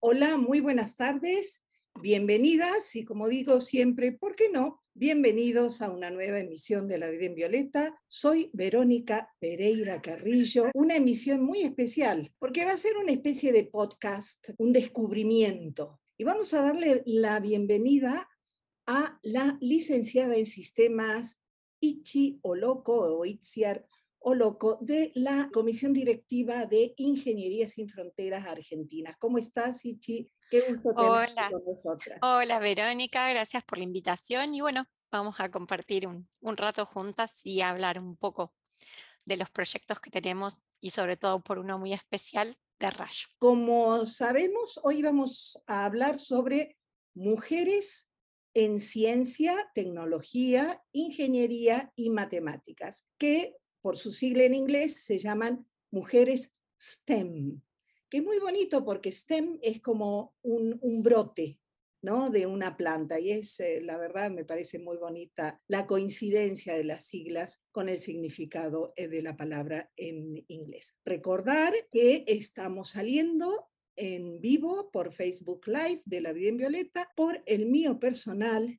Hola, muy buenas tardes. Bienvenidas y como digo siempre, ¿por qué no? Bienvenidos a una nueva emisión de La Vida en Violeta. Soy Verónica Pereira Carrillo, una emisión muy especial porque va a ser una especie de podcast, un descubrimiento. Y vamos a darle la bienvenida a la licenciada en sistemas Ichi Oloco o Itziar Oloco de la Comisión Directiva de Ingeniería Sin Fronteras Argentinas. ¿Cómo estás, Ichi? Qué gusto Hola. con nosotras. Hola, Verónica, gracias por la invitación y bueno, vamos a compartir un, un rato juntas y hablar un poco de los proyectos que tenemos y sobre todo por uno muy especial de Rayo. Como sabemos, hoy vamos a hablar sobre mujeres en ciencia, tecnología, ingeniería y matemáticas, que por su sigla en inglés, se llaman mujeres STEM, que es muy bonito porque STEM es como un, brote, ¿no? de una planta y es, eh, la verdad, me parece muy bonita la coincidencia de las siglas con el significado eh, de la palabra en inglés. Recordar que estamos saliendo en vivo por Facebook Live de La Vida en Violeta, por el mío personal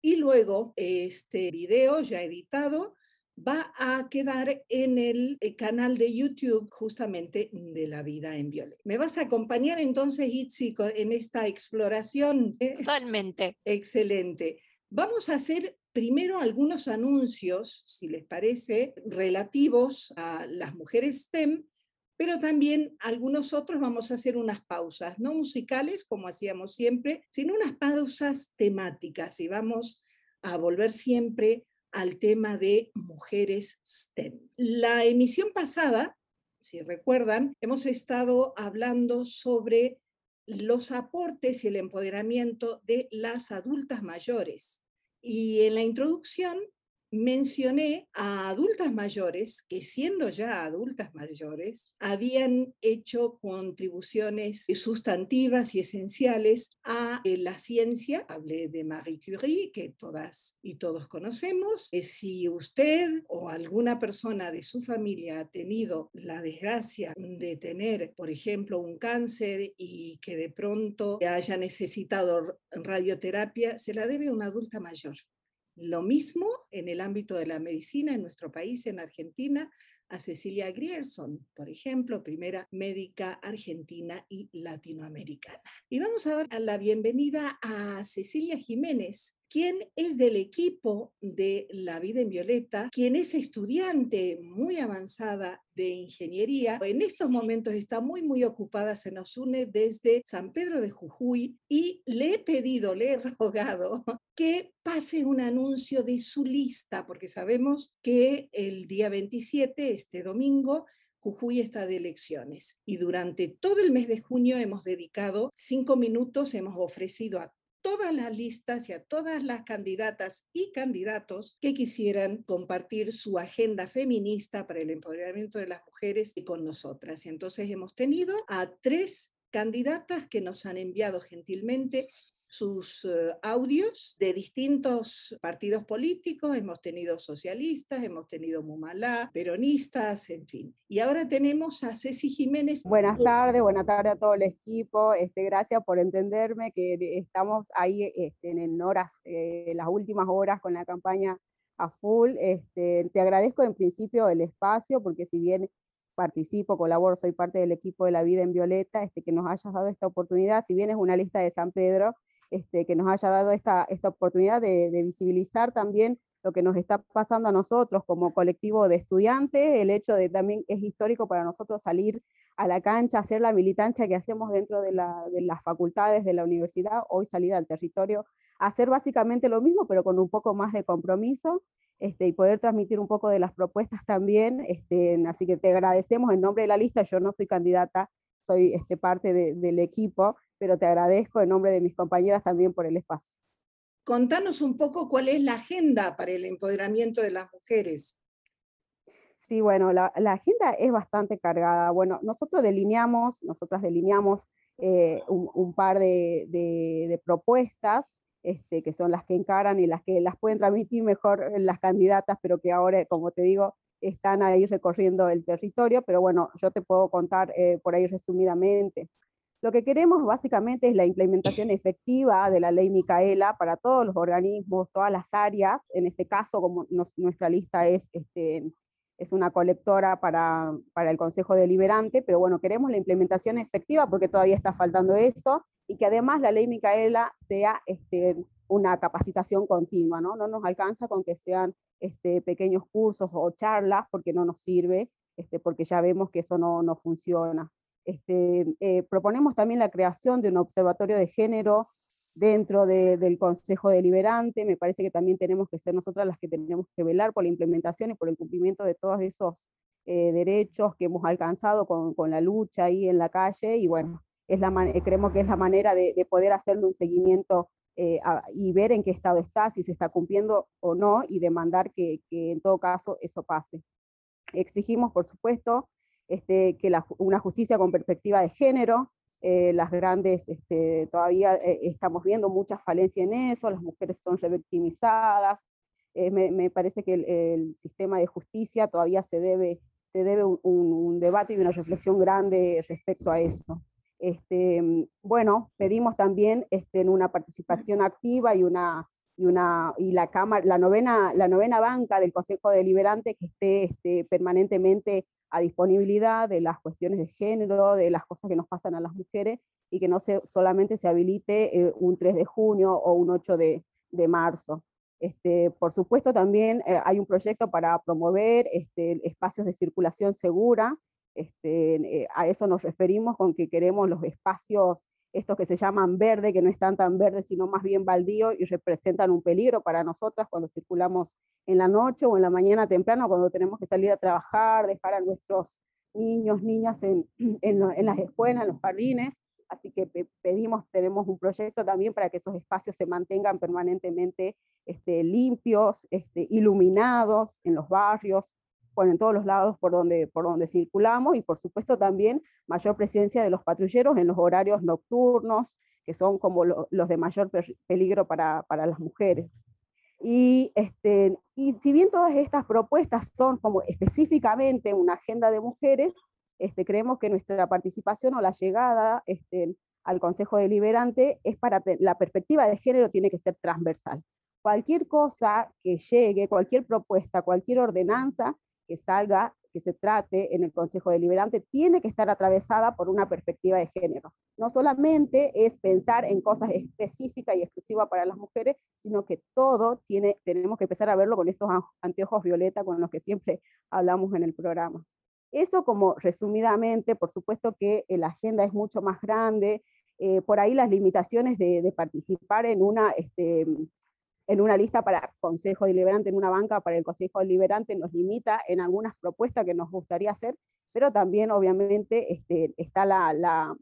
y luego este video ya editado va a quedar en el eh, canal de YouTube justamente de la vida en Violeta. ¿Me vas a acompañar entonces, Itzi, en esta exploración? Totalmente. Excelente. Vamos a hacer primero algunos anuncios, si les parece, relativos a las mujeres STEM, pero también algunos otros vamos a hacer unas pausas, no musicales como hacíamos siempre, sino unas pausas temáticas y vamos a volver siempre al tema de mujeres STEM. La emisión pasada, si recuerdan, hemos estado hablando sobre los aportes y el empoderamiento de las adultas mayores. Y en la introducción mencioné a adultas mayores que siendo ya adultas mayores habían hecho contribuciones sustantivas y esenciales a eh, la ciencia. Hablé de Marie Curie, que todas y todos conocemos. Eh, si usted o alguna persona de su familia ha tenido la desgracia de tener, por ejemplo, un cáncer y que de pronto haya necesitado radioterapia, se la debe a una adulta mayor. Lo mismo en el ámbito de la medicina en nuestro país, en Argentina, a Cecilia Grierson, por ejemplo, primera médica argentina y latinoamericana. Y vamos a dar la bienvenida a Cecilia Jiménez, quien es del equipo de La Vida en Violeta, quien es estudiante muy avanzada de ingeniería. En estos momentos está muy, muy ocupada, se nos une desde San Pedro de Jujuy y le he pedido, le he rogado que pase un anuncio de su lista, porque sabemos que el día 27, este domingo, Jujuy está de elecciones. Y durante todo el mes de junio hemos dedicado cinco minutos, hemos ofrecido a todas las listas y a todas las candidatas y candidatos que quisieran compartir su agenda feminista para el empoderamiento de las mujeres con nosotras. Y entonces hemos tenido a tres candidatas que nos han enviado gentilmente sus eh, audios de distintos partidos políticos, hemos tenido socialistas, hemos tenido Mumalá, peronistas, en fin. Y ahora tenemos a Ceci Jiménez. Buenas tardes, buenas tardes a todo el equipo. Este, gracias por entenderme que estamos ahí este, en horas, eh, las últimas horas con la campaña a full. Este, te agradezco en principio el espacio, porque si bien participo, colaboro, soy parte del equipo de la vida en Violeta, este, que nos hayas dado esta oportunidad, si bien es una lista de San Pedro, este, que nos haya dado esta, esta oportunidad de, visibilizar también lo que nos está pasando a nosotros como colectivo de estudiantes, el hecho de también es histórico para nosotros salir a la cancha, hacer la militancia que hacemos dentro de, las facultades de la universidad, hoy salir al territorio, hacer básicamente lo mismo, pero con un poco más de compromiso, este, y poder transmitir un poco de las propuestas también. Este, así que te agradecemos en nombre de la lista, yo no soy candidata, soy este, parte del equipo, pero te agradezco en nombre de mis compañeras también por el espacio. Contanos un poco cuál es la agenda para el empoderamiento de las mujeres. Sí, bueno, la, agenda es bastante cargada. Bueno, nosotros delineamos, nosotras delineamos eh, un, par de, propuestas este, que son las que encaran y las que las pueden transmitir mejor las candidatas, pero que ahora, como te digo, están ahí recorriendo el territorio. Pero bueno, yo te puedo contar eh, por ahí resumidamente. Lo que queremos básicamente es la implementación efectiva de la ley Micaela para todos los organismos, todas las áreas. En este caso, como nuestra lista es, este, es una colectora para, para el Consejo Deliberante, pero bueno, queremos la implementación efectiva porque todavía está faltando eso, y que además la ley Micaela sea este, una capacitación continua, ¿no? No nos alcanza con que sean este, pequeños cursos o charlas porque no nos sirve, este, porque ya vemos que eso no, no funciona. Este, eh, proponemos también la creación de un observatorio de género dentro del Consejo Deliberante. Me parece que también tenemos que ser nosotras las que tenemos que velar por la implementación y por el cumplimiento de todos esos eh, derechos que hemos alcanzado con, con, la lucha ahí en la calle. Y bueno, es la creemos que es la manera de, de poder hacerle un seguimiento eh, y ver en qué estado está, si se está cumpliendo o no, y demandar que, que en todo caso eso pase. Exigimos, por supuesto, este, que una justicia con perspectiva de género, eh, las grandes, este, todavía eh, estamos viendo mucha falencia en eso, las mujeres son revictimizadas, eh, me, parece que el, sistema de justicia todavía se debe, se debe un, debate y una reflexión grande respecto a eso. Este, bueno, pedimos también este, una participación activa y una, y, una, y la, cámara, la, novena, la novena banca del Consejo Deliberante que esté este, permanentemente a disponibilidad de las cuestiones de género, de las cosas que nos pasan a las mujeres, y que no se, solamente se habilite eh, un 3 de junio o un 8 de, de marzo. Este, por supuesto, también eh, hay un proyecto para promover este, espacios de circulación segura. Este, eh, a eso nos referimos con que queremos los espacios estos que se llaman verde, que no están tan verdes, sino más bien baldío y representan un peligro para nosotras cuando circulamos en la noche o en la mañana temprano, cuando tenemos que salir a trabajar, dejar a nuestros niños, niñas en, las escuelas, en los jardines. Así que pedimos, tenemos un proyecto también para que esos espacios se mantengan permanentemente este, limpios, este, iluminados en los barrios, bueno, en todos los lados por donde, por donde circulamos y por supuesto también mayor presencia de los patrulleros en los horarios nocturnos, que son como los de mayor peligro para, para las mujeres. Y, este, y si bien todas estas propuestas son como específicamente una agenda de mujeres, este, creemos que nuestra participación o la llegada este, al Consejo Deliberante es para la perspectiva de género tiene que ser transversal. Cualquier cosa que llegue, cualquier propuesta, cualquier ordenanza, que salga, que se trate en el Consejo Deliberante, tiene que estar atravesada por una perspectiva de género. No solamente es pensar en cosas específicas y exclusivas para las mujeres, sino que todo tiene, tenemos que empezar a verlo con estos anteojos violeta con los que siempre hablamos en el programa. Eso como resumidamente, por supuesto que la agenda es mucho más grande, eh, por ahí las limitaciones de, de participar en una este, en una lista para Consejo Deliberante, en una banca para el Consejo Deliberante, nos limita en algunas propuestas que nos gustaría hacer, pero también obviamente este, está la, la,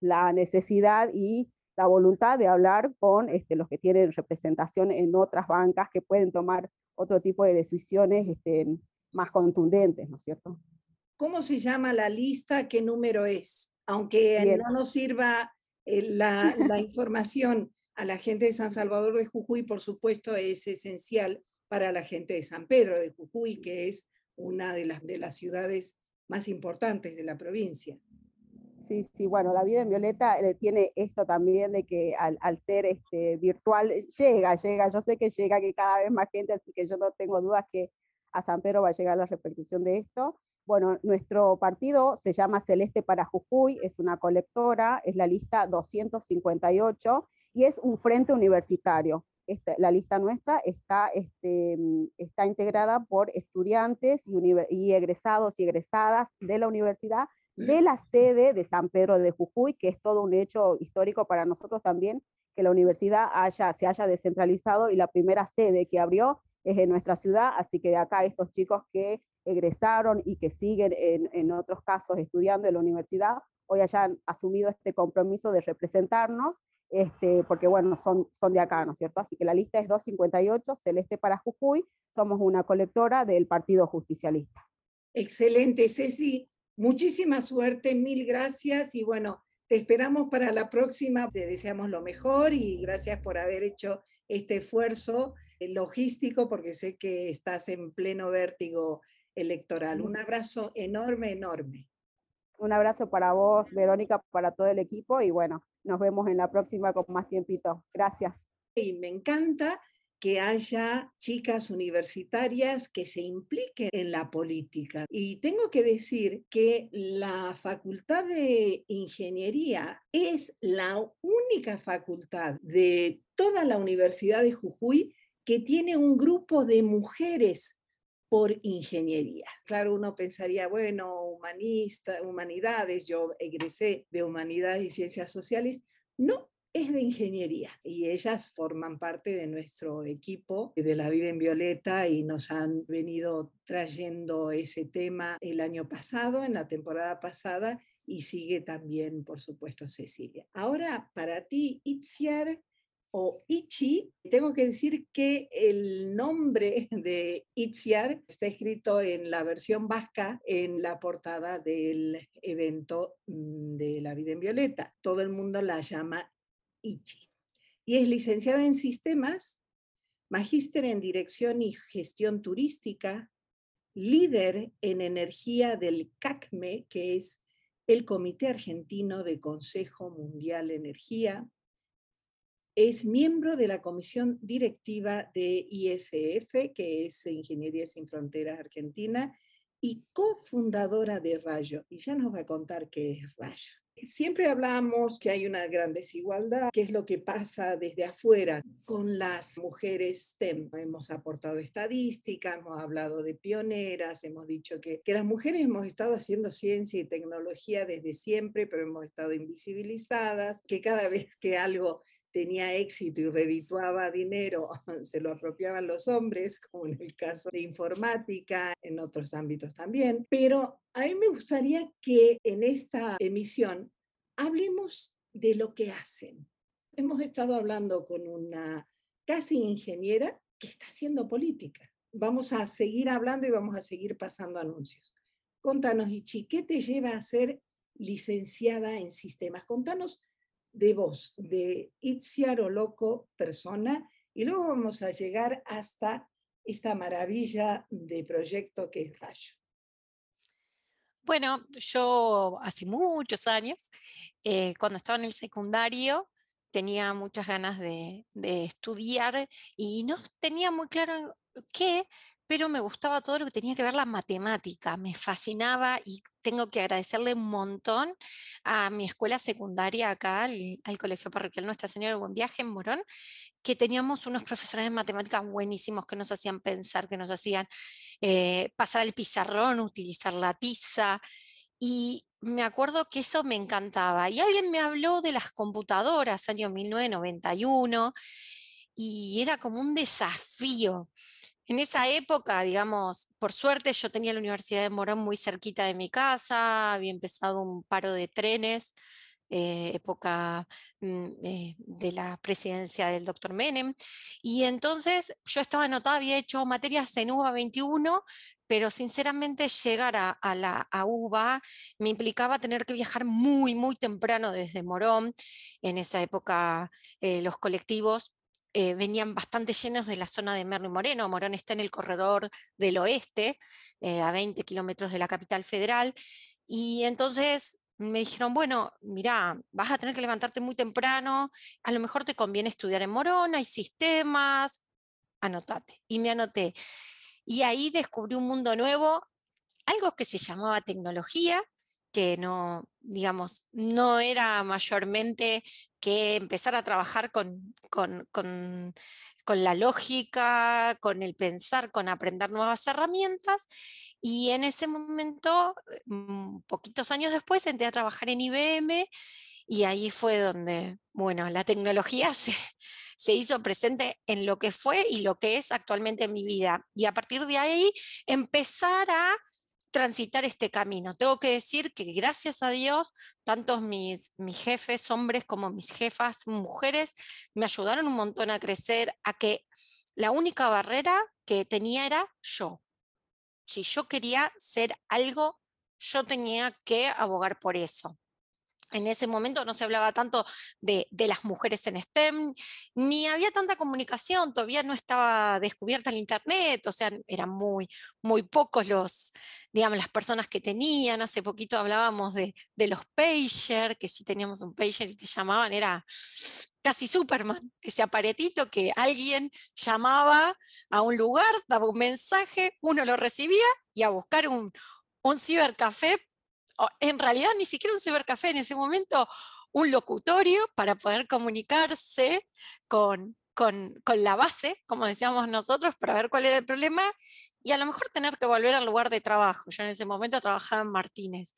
la, necesidad y la voluntad de hablar con este, los que tienen representación en otras bancas que pueden tomar otro tipo de decisiones este, más contundentes, ¿no es cierto? ¿Cómo se llama la lista? ¿Qué número es? Aunque no nos sirva eh, la, la información a la gente de San Salvador de Jujuy, por supuesto, es esencial para la gente de San Pedro de Jujuy, que es una de las, de las ciudades más importantes de la provincia. Sí, sí, bueno, la vida en Violeta eh, tiene esto también de que al, ser este, virtual llega, llega, yo sé que llega, que cada vez más gente, así que yo no tengo dudas que a San Pedro va a llegar la repercusión de esto. Bueno, nuestro partido se llama Celeste para Jujuy, es una colectora, es la lista 258 y es un frente universitario. la lista nuestra está, este, está integrada por estudiantes y, egresados y egresadas de la universidad de la sede de San Pedro de Jujuy, que es todo un hecho histórico para nosotros también, que la universidad haya, se haya descentralizado y la primera sede que abrió es en nuestra ciudad, así que de acá estos chicos que egresaron y que siguen en, en otros casos estudiando en la universidad, hoy hayan asumido este compromiso de representarnos este, porque bueno, son, son de acá, ¿no es cierto? Así que la lista es 258, Celeste para Jujuy, somos una colectora del Partido Justicialista. Excelente, Ceci, muchísima suerte, mil gracias y bueno, te esperamos para la próxima, te deseamos lo mejor y gracias por haber hecho este esfuerzo logístico porque sé que estás en pleno vértigo electoral. Un abrazo enorme, enorme. Un abrazo para vos, Verónica, para todo el equipo y bueno, nos vemos en la próxima con más tiempito. Gracias. Y me encanta que haya chicas universitarias que se impliquen en la política. Y tengo que decir que la Facultad de Ingeniería es la única facultad de toda la Universidad de Jujuy que tiene un grupo de mujeres por ingeniería. Claro, uno pensaría, bueno, humanista, humanidades, yo egresé de humanidades y ciencias sociales. No, es de ingeniería y ellas forman parte de nuestro equipo de la vida en violeta y nos han venido trayendo ese tema el año pasado, en la temporada pasada, y sigue también, por supuesto, Cecilia. Ahora, para ti, Itziar, o Ichi, tengo que decir que el nombre de Itziar está escrito en la versión vasca en la portada del evento mm, de la vida en violeta. Todo el mundo la llama Ichi. Y es licenciada en sistemas, magíster en dirección y gestión turística, líder en energía del CACME, que es el Comité Argentino de Consejo Mundial Energía, es miembro de la comisión directiva de ISF, que es Ingeniería Sin Fronteras Argentina, y cofundadora de Rayo. Y ya nos va a contar qué es Rayo. Siempre hablamos que hay una gran desigualdad, qué es lo que pasa desde afuera con las mujeres STEM. Hemos aportado estadísticas, hemos hablado de pioneras, hemos dicho que, que las mujeres hemos estado haciendo ciencia y tecnología desde siempre, pero hemos estado invisibilizadas, que cada vez que algo tenía éxito y redituaba dinero, se lo apropiaban los hombres, como en el caso de informática, en otros ámbitos también. Pero a mí me gustaría que en esta emisión hablemos de lo que hacen. Hemos estado hablando con una casi ingeniera que está haciendo política. Vamos a seguir hablando y vamos a seguir pasando anuncios. Contanos, Ichi, ¿qué te lleva a ser licenciada en sistemas? Contanos de voz de Itziar Loco persona y luego vamos a llegar hasta esta maravilla de proyecto que es Rayo. Bueno, yo hace muchos años, eh, cuando estaba en el secundario, tenía muchas ganas de, de, estudiar y no tenía muy claro qué, pero me gustaba todo lo que tenía que ver la matemática, me fascinaba y tengo que agradecerle un montón a mi escuela secundaria acá, al, Colegio Parroquial Nuestra Señora de Buen Viaje en Morón, que teníamos unos profesores de matemáticas buenísimos que nos hacían pensar, que nos hacían eh, pasar el pizarrón, utilizar la tiza. Y me acuerdo que eso me encantaba. Y alguien me habló de las computadoras, año 1991, y era como un desafío. En esa época, digamos, por suerte yo tenía la Universidad de Morón muy cerquita de mi casa, había empezado un paro de trenes, eh, época mm, eh, de la presidencia del doctor Menem, y entonces yo estaba anotada, había hecho materias en UBA 21, pero sinceramente llegar a, la UBA me implicaba tener que viajar muy, muy temprano desde Morón. En esa época eh, los colectivos eh, venían bastante llenos de la zona de Merlo y Moreno. Morón está en el corredor del oeste, eh, a 20 kilómetros de la capital federal. Y entonces me dijeron, bueno, mira, vas a tener que levantarte muy temprano, a lo mejor te conviene estudiar en Morón, hay sistemas, anotate. Y me anoté. Y ahí descubrí un mundo nuevo, algo que se llamaba tecnología, que no, digamos, no era mayormente que empezar a trabajar con, con, con, con, la lógica, con el pensar, con aprender nuevas herramientas. Y en ese momento, mm, poquitos años después, entré a trabajar en IBM y ahí fue donde, bueno, la tecnología se, se hizo presente en lo que fue y lo que es actualmente en mi vida. Y a partir de ahí, empezar a transitar este camino. Tengo que decir que gracias a Dios, tantos mis, mis jefes, hombres, como mis jefas, mujeres, me ayudaron un montón a crecer, a que la única barrera que tenía era yo. Si yo quería ser algo, yo tenía que abogar por eso. En ese momento no se hablaba tanto de, las mujeres en STEM, ni había tanta comunicación, todavía no estaba descubierta el Internet, o sea, eran muy, muy pocos los, digamos, las personas que tenían. Hace poquito hablábamos de, los pager, que si teníamos un pager y te llamaban, era casi Superman, ese aparatito que alguien llamaba a un lugar, daba un mensaje, uno lo recibía y a buscar un, un cibercafé en realidad ni siquiera un cibercafé en ese momento, un locutorio para poder comunicarse con, con, la base, como decíamos nosotros, para ver cuál era el problema y a lo mejor tener que volver al lugar de trabajo. Yo en ese momento trabajaba en Martínez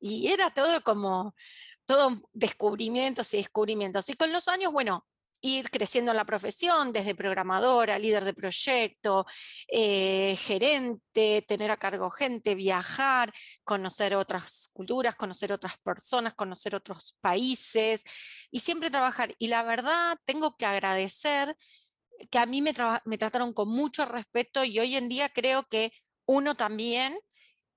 y era todo como, todo descubrimientos y descubrimientos. Y con los años, bueno, ir creciendo en la profesión, desde programadora, líder de proyecto, eh, gerente, tener a cargo gente, viajar, conocer otras culturas, conocer otras personas, conocer otros países y siempre trabajar. Y la verdad, tengo que agradecer que a mí me, me trataron con mucho respeto y hoy en día creo que uno también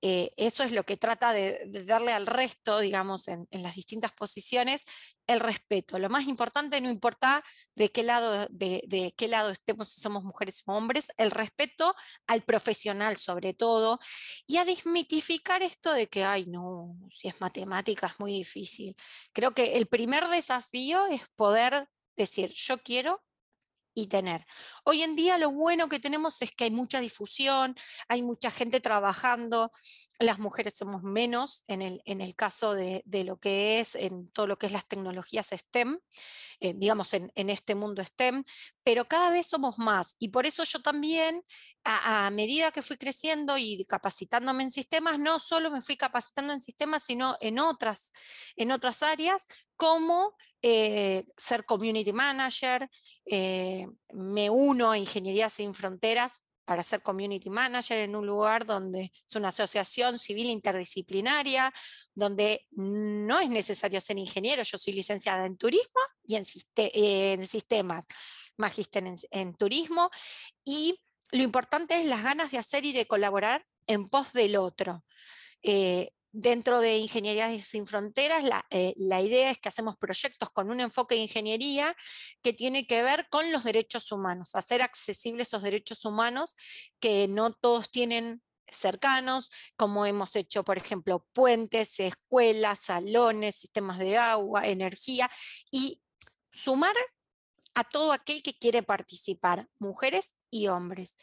eh, eso es lo que trata de, darle al resto, digamos, en, las distintas posiciones, el respeto. Lo más importante, no importa de qué lado, de, qué lado estemos, si somos mujeres o hombres, el respeto al profesional sobre todo, y a desmitificar esto de que, ay, no, si es matemática es muy difícil. Creo que el primer desafío es poder decir, yo quiero y tener. Hoy en día lo bueno que tenemos es que hay mucha difusión, hay mucha gente trabajando, las mujeres somos menos en el, en el caso de, lo que es, en todo lo que es las tecnologías STEM, eh, digamos en, este mundo STEM, pero cada vez somos más y por eso yo también, a, medida que fui creciendo y capacitándome en sistemas, no solo me fui capacitando en sistemas, sino en otras, en otras áreas, como eh, ser community manager, eh, me uno a Ingeniería Sin Fronteras para ser community manager en un lugar donde es una asociación civil interdisciplinaria, donde no es necesario ser ingeniero, yo soy licenciada en turismo y en, sistemas, magíster en, turismo, y lo importante es las ganas de hacer y de colaborar en pos del otro. Eh, Dentro de Ingeniería Sin Fronteras, eh, la, idea es que hacemos proyectos con un enfoque de ingeniería que tiene que ver con los derechos humanos, hacer accesibles esos derechos humanos que no todos tienen cercanos, como hemos hecho, por ejemplo, puentes, escuelas, salones, sistemas de agua, energía, y sumar a todo aquel que quiere participar, mujeres y hombres.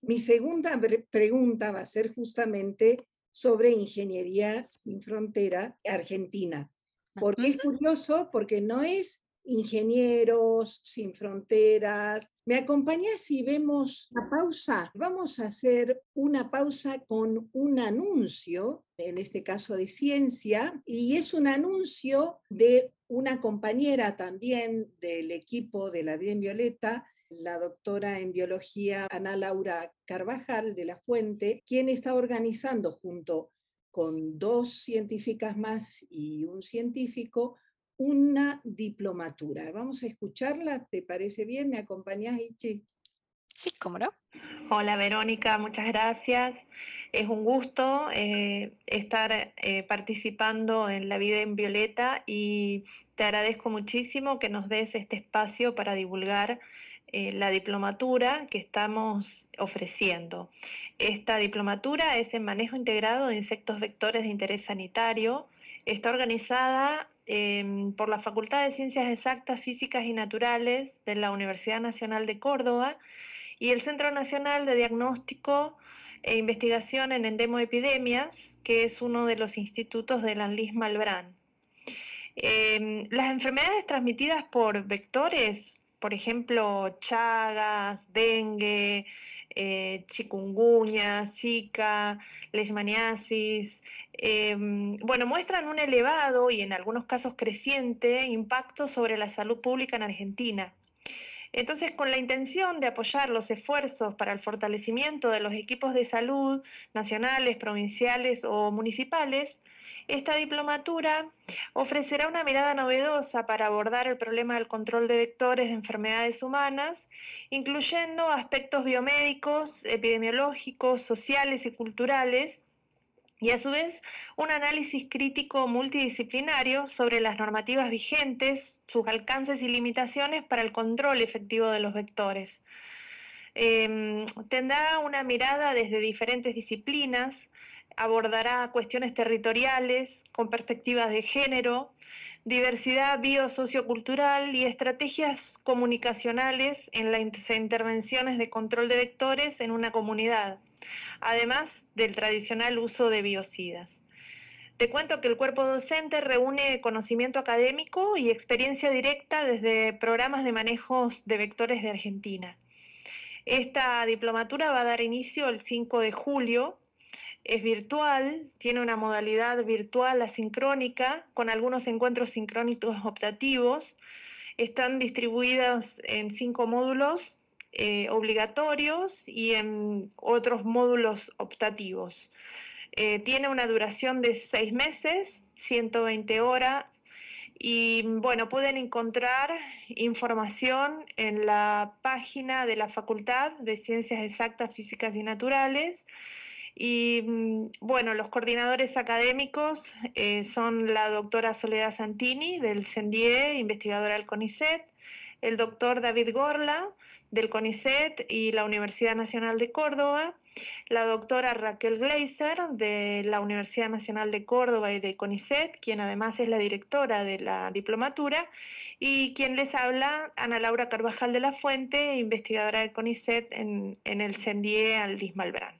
Mi segunda pregunta va a ser justamente sobre Ingeniería sin Frontera Argentina. Porque es curioso, porque no es ingenieros sin fronteras. ¿Me acompañas si vemos la pausa? Vamos a hacer una pausa con un anuncio, en este caso de ciencia, y es un anuncio de una compañera también del equipo de la Vida en Violeta, la doctora en biología Ana Laura Carvajal de la Fuente, quien está organizando junto con dos científicas más y un científico una diplomatura. Vamos a escucharla, ¿te parece bien? ¿Me acompañas, Ichi? Sí, cómo no. Hola Verónica, muchas gracias. Es un gusto eh, estar eh, participando en La Vida en Violeta y te agradezco muchísimo que nos des este espacio para divulgar eh, la diplomatura que estamos ofreciendo. Esta diplomatura es en manejo integrado de insectos vectores de interés sanitario. Está organizada em, por la Facultad de Ciencias Exactas, Físicas y Naturales de la Universidad Nacional de Córdoba y el Centro Nacional de Diagnóstico e Investigación en Endemoepidemias, que es uno de los institutos de la Anlis Malbrán. Em, las enfermedades transmitidas por vectores por ejemplo, chagas, dengue, eh, chikungunya, zika, leishmaniasis, em, bueno, muestran un elevado y en algunos casos creciente impacto sobre la salud pública en Argentina. Entonces, con la intención de apoyar los esfuerzos para el fortalecimiento de los equipos de salud nacionales, provinciales o municipales, esta diplomatura ofrecerá una mirada novedosa para abordar el problema del control de vectores de enfermedades humanas, incluyendo aspectos biomédicos, epidemiológicos, sociales y culturales, y a su vez un análisis crítico multidisciplinario sobre las normativas vigentes, sus alcances y limitaciones para el control efectivo de los vectores. Em, tendrá una mirada desde diferentes disciplinas, abordará cuestiones territoriales con perspectivas de género, diversidad biosociocultural y estrategias comunicacionales en las intervenciones de control de vectores en una comunidad, además del tradicional uso de biocidas. Te cuento que el cuerpo docente reúne conocimiento académico y experiencia directa desde programas de manejos de vectores de Argentina. Esta diplomatura va a dar inicio el 5 de julio es virtual, tiene una modalidad virtual asincrónica con algunos encuentros sincrónicos optativos. Están distribuidas en cinco módulos eh, obligatorios y en otros módulos optativos. Eh, tiene una duración de seis meses, 120 horas y bueno, pueden encontrar información en la página de la Facultad de Ciencias Exactas, Físicas y Naturales y mm, bueno, los coordinadores académicos eh, son la doctora Soledad Santini del CENDIE, investigadora del CONICET, el doctor David Gorla del CONICET y la Universidad Nacional de Córdoba, la doctora Raquel Gleiser de la Universidad Nacional de Córdoba y de CONICET, quien además es la directora de la diplomatura, y quien les habla, Ana Laura Carvajal de la Fuente, investigadora del CONICET en, en el CENDIE Aldis Malbrán.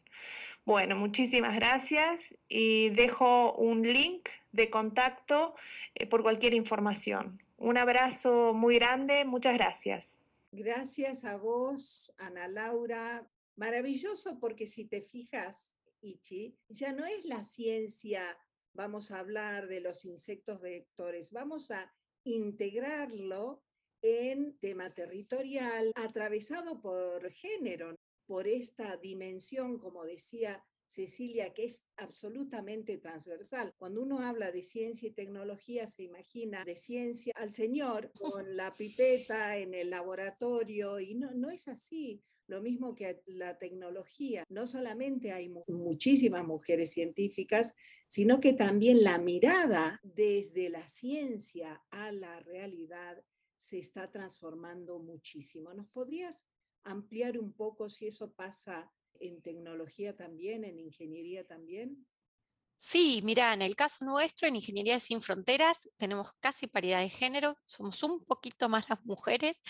Bueno, muchísimas gracias y dejo un link de contacto eh, por cualquier información. Un abrazo muy grande, muchas gracias. Gracias a vos, Ana Laura. Maravilloso porque si te fijas, Ichi, ya no es la ciencia, vamos a hablar de los insectos vectores, vamos a integrarlo en tema territorial atravesado por género por esta dimensión, como decía Cecilia, que es absolutamente transversal. Cuando uno habla de ciencia y tecnología, se imagina de ciencia al Señor con la pipeta en el laboratorio y no, no es así. Lo mismo que la tecnología. No solamente hay muchísimas mujeres científicas, sino que también la mirada desde la ciencia a la realidad se está transformando muchísimo. ¿Nos podrías ampliar un poco si eso pasa en tecnología también, en ingeniería también? Sí, mira, en el caso nuestro, en Ingeniería Sin Fronteras, tenemos casi paridad de género, somos un poquito más las mujeres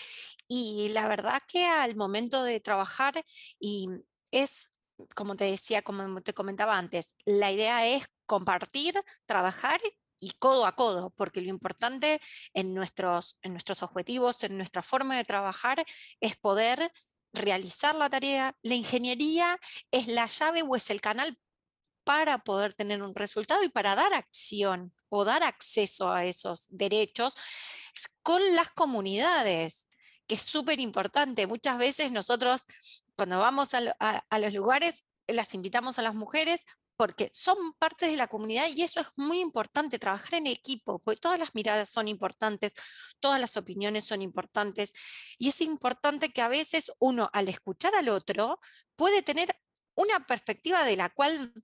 y la verdad que al momento de trabajar y es, como te decía, como te comentaba antes, la idea es compartir, trabajar y codo a codo, porque lo importante en nuestros, en nuestros objetivos, en nuestra forma de trabajar, es poder realizar la tarea. La ingeniería es la llave o es el canal para poder tener un resultado y para dar acción o dar acceso a esos derechos con las comunidades, que es súper importante. Muchas veces nosotros, cuando vamos a, a los lugares, las invitamos a las mujeres porque son parte de la comunidad y eso es muy importante, trabajar en equipo, porque todas las miradas son importantes, todas las opiniones son importantes y es importante que a veces uno al escuchar al otro puede tener una perspectiva de la cual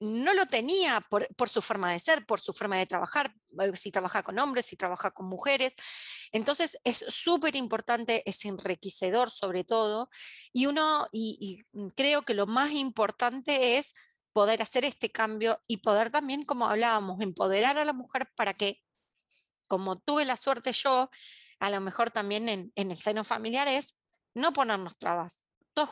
no lo tenía por, su forma de ser, por su forma de trabajar, eh, si trabaja con hombres, si trabaja con mujeres. Entonces es súper importante, es enriquecedor sobre todo, y uno, y creo que lo más importante es poder hacer este cambio y poder también, como hablábamos, empoderar a la mujer para que, como tuve la suerte yo, a lo mejor también en, en el seno familiar es no ponernos trabas. Todos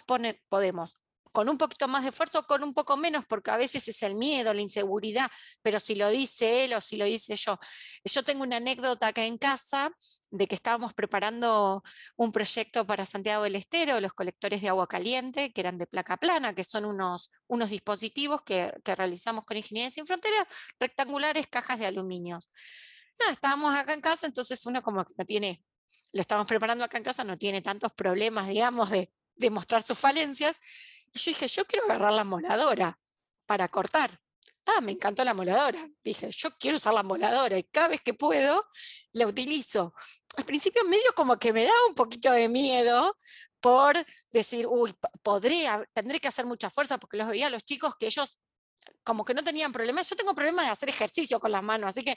podemos con un poquito más de esfuerzo, con un poco menos, porque a veces es el miedo, la inseguridad, pero si lo dice él o si lo dice yo. Yo tengo una anécdota acá en casa de que estábamos preparando un proyecto para Santiago del Estero, los colectores de agua caliente, que eran de placa plana, que son unos, unos dispositivos que, que realizamos con Ingeniería Sin Fronteras, rectangulares, cajas de aluminio. No, estábamos acá en casa, entonces uno como que no tiene, lo estamos preparando acá en casa, no tiene tantos problemas, digamos, de, de mostrar sus falencias. Y yo dije, yo quiero agarrar la moladora para cortar. Ah, me encantó la moladora. Dije, yo quiero usar la moladora y cada vez que puedo la utilizo. Al principio medio como que me daba un poquito de miedo por decir, uy, podría, tendré que hacer mucha fuerza porque los veía a los chicos que ellos como que no tenían problema. Yo tengo problemas de hacer ejercicio con las manos, así que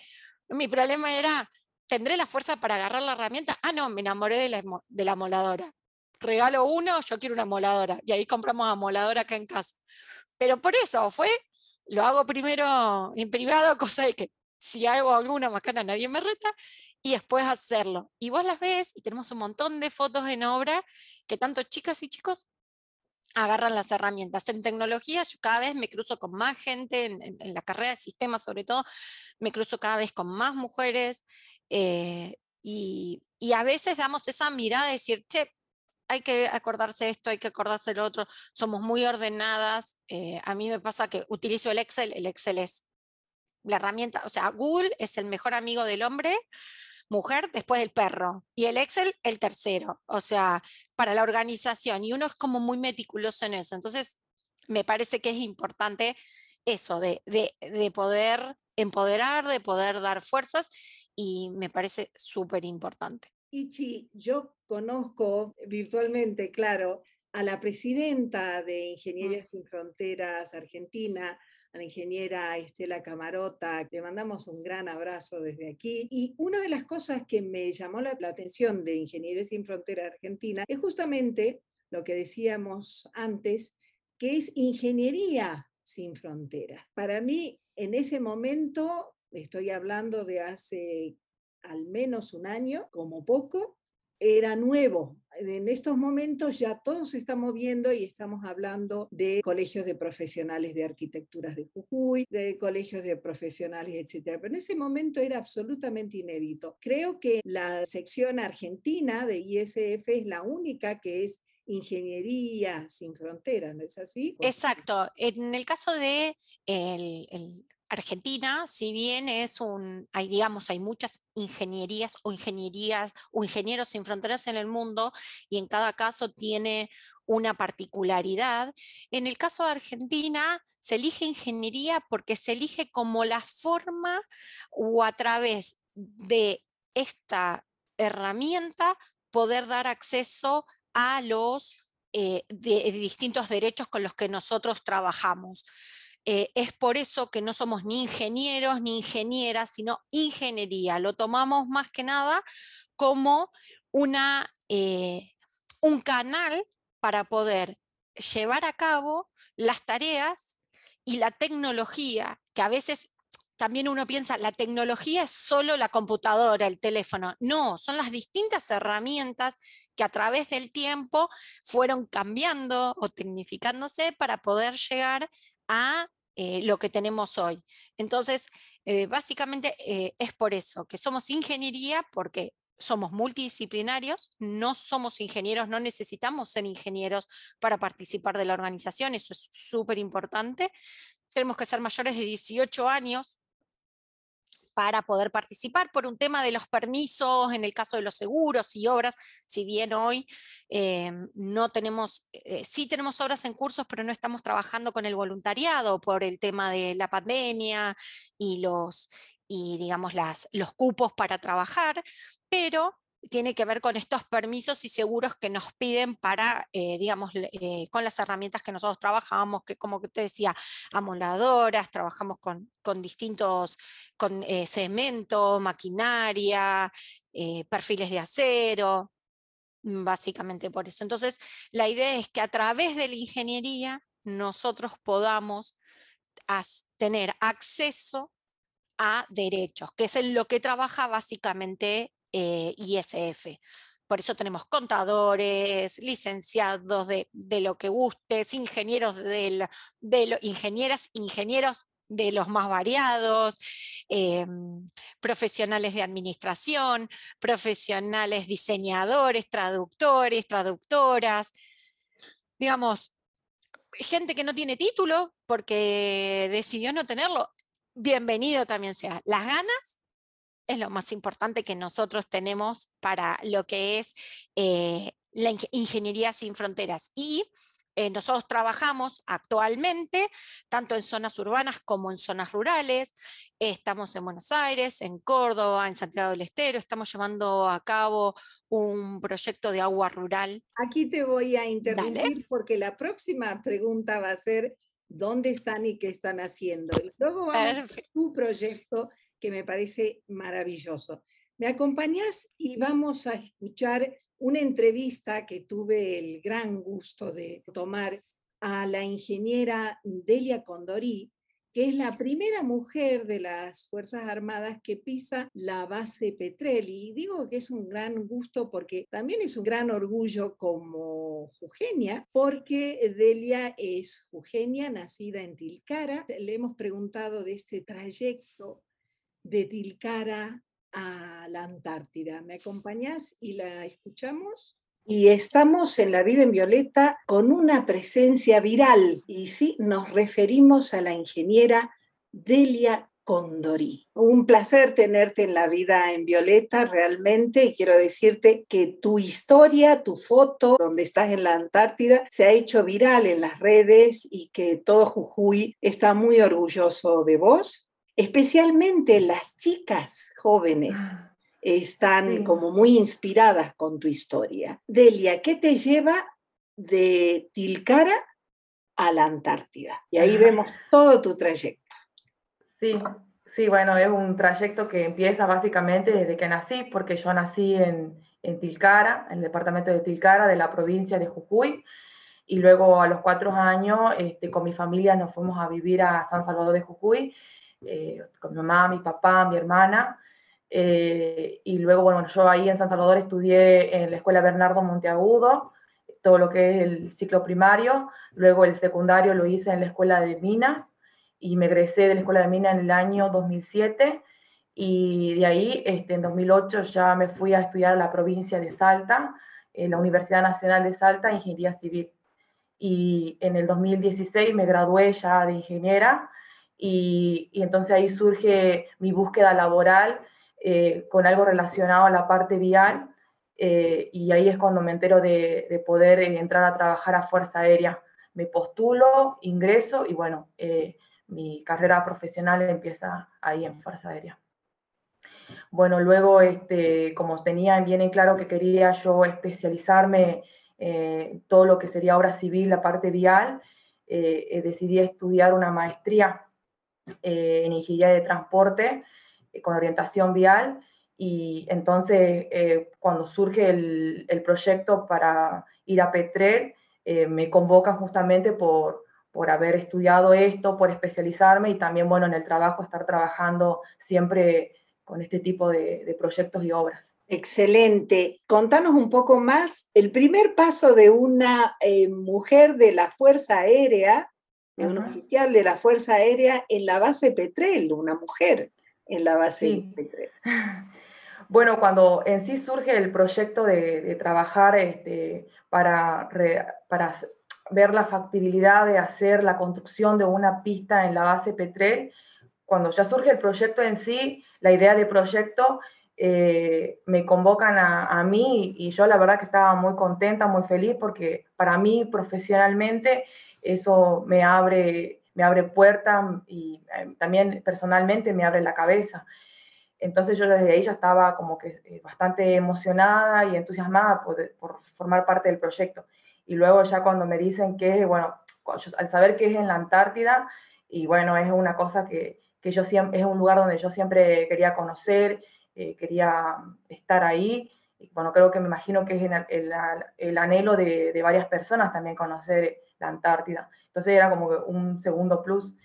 mi problema era, ¿tendré la fuerza para agarrar la herramienta? Ah, no, me enamoré de la, de la moladora. Regalo uno, yo quiero una moladora. Y ahí compramos amoladora acá en casa. Pero por eso fue, lo hago primero en privado, cosa de que si hago alguna macana nadie me reta, y después hacerlo. Y vos las ves y tenemos un montón de fotos en obra que tanto chicas y chicos agarran las herramientas. En tecnología yo cada vez me cruzo con más gente, en, la carrera de sistemas sobre todo, me cruzo cada vez con más mujeres eh, y, a veces damos esa mirada de decir, che, hay que acordarse esto, hay que acordarse lo otro, somos muy ordenadas. Eh, a mí me pasa que utilizo el Excel, el Excel es la herramienta, o sea, Google es el mejor amigo del hombre, mujer, después el perro, y el Excel el tercero, o sea, para la organización, y uno es como muy meticuloso en eso. Entonces, me parece que es importante eso, de, de, poder empoderar, de poder dar fuerzas, y me parece súper importante. Ichi, yo conozco virtualmente, claro, a la presidenta de Ingeniería Sin Fronteras Argentina, a la ingeniera Estela Camarota, le mandamos un gran abrazo desde aquí. Y una de las cosas que me llamó la, atención de Ingeniería Sin Frontera Argentina es justamente lo que decíamos antes, que es ingeniería sin fronteras. Para mí, en ese momento, estoy hablando de hace al menos un año, como poco, era nuevo. En estos momentos ya todo se está moviendo y estamos hablando de colegios de profesionales de arquitecturas de Jujuy, de colegios de profesionales, etcétera. Pero en ese momento era absolutamente inédito. Creo que la sección argentina de ISF es la única que es ingeniería sin fronteras, ¿no es así? Exacto. En el caso de el, Argentina, si bien es un, hay digamos, hay muchas ingenierías o ingenierías o ingenieros sin fronteras en el mundo y en cada caso tiene una particularidad. En el caso de Argentina se elige ingeniería porque se elige como la forma o a través de esta herramienta poder dar acceso a los eh, distintos derechos con los que nosotros trabajamos. Eh, es por eso que no somos ni ingenieros ni ingenieras, sino ingeniería. Lo tomamos más que nada como una, eh, un canal para poder llevar a cabo las tareas y la tecnología, que a veces también uno piensa, la tecnología es solo la computadora, el teléfono. No, son las distintas herramientas que a través del tiempo fueron cambiando o tecnificándose para poder llegar a eh, lo que tenemos hoy. Entonces, eh, básicamente eh, es por eso, que somos ingeniería porque somos multidisciplinarios, no somos ingenieros, no necesitamos ser ingenieros para participar de la organización, eso es súper importante. Tenemos que ser mayores de 18 años para poder participar por un tema de los permisos en el caso de los seguros y obras, si bien hoy eh, no tenemos, eh, sí tenemos obras en cursos, pero no estamos trabajando con el voluntariado por el tema de la pandemia y los y digamos las, los cupos para trabajar, pero tiene que ver con estos permisos y seguros que nos piden para, eh, digamos, eh, con las herramientas que nosotros trabajamos, que como que te decía, amoladoras, trabajamos con, con distintos, con eh, cemento, maquinaria, perfiles de acero, básicamente por eso. Entonces, la idea es que a través de la ingeniería nosotros podamos tener acceso a derechos, que es en lo que trabaja básicamente eh, ISF. Por eso tenemos contadores, licenciados de, lo que gustes, ingenieros de ingenieras, ingenieros de los más variados, em, profesionales de administración, profesionales diseñadores, traductores, traductoras, digamos, gente que no tiene título porque decidió no tenerlo, bienvenido también sea. Las ganas es lo más importante que nosotros tenemos para lo que es eh, la ingeniería sin fronteras. Y eh, nosotros trabajamos actualmente tanto en zonas urbanas como en zonas rurales. Estamos en Buenos Aires, en Córdoba, en Santiago del Estero. Estamos llevando a cabo un proyecto de agua rural. Aquí te voy a interrumpir porque la próxima pregunta va a ser dónde están y qué están haciendo. Y luego vamos a tu proyecto que me parece maravilloso. ¿Me acompañas y vamos a escuchar una entrevista que tuve el gran gusto de tomar a la ingeniera Delia Condori, que es la primera mujer de las Fuerzas Armadas que pisa la base Petrel. Y digo que es un gran gusto porque también es un gran orgullo como Eugenia, porque Delia es Eugenia, nacida en Tilcara. Le hemos preguntado de este trayecto de Tilcara a la Antártida. ¿Me acompañas y la escuchamos? y estamos en la vida en Violeta con una presencia viral. Y sí, nos referimos a la ingeniera Delia Condori. Un placer tenerte en la vida en Violeta realmente y quiero decirte que tu historia, tu foto donde estás en la Antártida se ha hecho viral en las redes y que todo Jujuy está muy orgulloso de vos, especialmente las chicas jóvenes ah están como muy inspiradas con tu historia. Delia, ¿qué te lleva de Tilcara a la Antártida? Y ahí vemos todo tu trayecto. Sí, sí, bueno, es un trayecto que empieza básicamente desde que nací, porque yo nací en, en Tilcara, en el departamento de Tilcara, de la provincia de Jujuy. Y luego a los cuatro años, este, con mi familia nos fuimos a vivir a San Salvador de Jujuy, eh, con mi mamá, mi papá, mi hermana. Eh, y luego, bueno, yo ahí en San Salvador estudié en la Escuela Bernardo Monteagudo, todo lo que es el ciclo primario. Luego el secundario lo hice en la Escuela de Minas y me egresé de la Escuela de Minas en el año 2007. Y de ahí, este, en 2008, ya me fui a estudiar a la provincia de Salta, en la Universidad Nacional de Salta, Ingeniería Civil. Y en el 2016 me gradué ya de ingeniera y, entonces ahí surge mi búsqueda laboral eh, con algo relacionado a la parte vial eh, y ahí es cuando me entero de, poder eh, entrar a trabajar a Fuerza Aérea. Me postulo, ingreso y bueno, mi carrera profesional empieza ahí en Fuerza Aérea. Bueno, luego, este, como tenía bien en claro que quería yo especializarme en todo lo que sería obra civil, la parte vial, decidí estudiar una maestría en ingeniería de transporte eh, con orientación vial y entonces eh, cuando surge el, proyecto para ir a Petrel, eh, me convocan justamente por, por haber estudiado esto, por especializarme y también, bueno, en el trabajo estar trabajando siempre con este tipo de proyectos y obras. Excelente. Contanos un poco más el primer paso de una mujer de la Fuerza Aérea, de un oficial de la Fuerza Aérea en la base Petrel, una mujer en la base Bueno, cuando en sí surge el proyecto de, trabajar este, para, para ver la factibilidad de hacer la construcción de una pista en la base Petrel, cuando ya surge el proyecto en sí, la idea de proyecto, eh, me convocan a, a, mí y yo la verdad que estaba muy contenta, muy feliz porque para mí profesionalmente eso me abre me abre puertas y eh, también personalmente me abre la cabeza. Entonces yo desde ahí ya estaba como que eh, bastante emocionada y entusiasmada por, formar parte del proyecto. Y luego ya cuando me dicen que, bueno, al saber que es en la Antártida, y bueno, es una cosa que, que yo siempre, es un lugar donde yo siempre quería conocer, eh, quería estar ahí. Y bueno, creo que me imagino que es el, el, anhelo de, varias personas también conocer la Antártida. Entonces era como un segundo plus.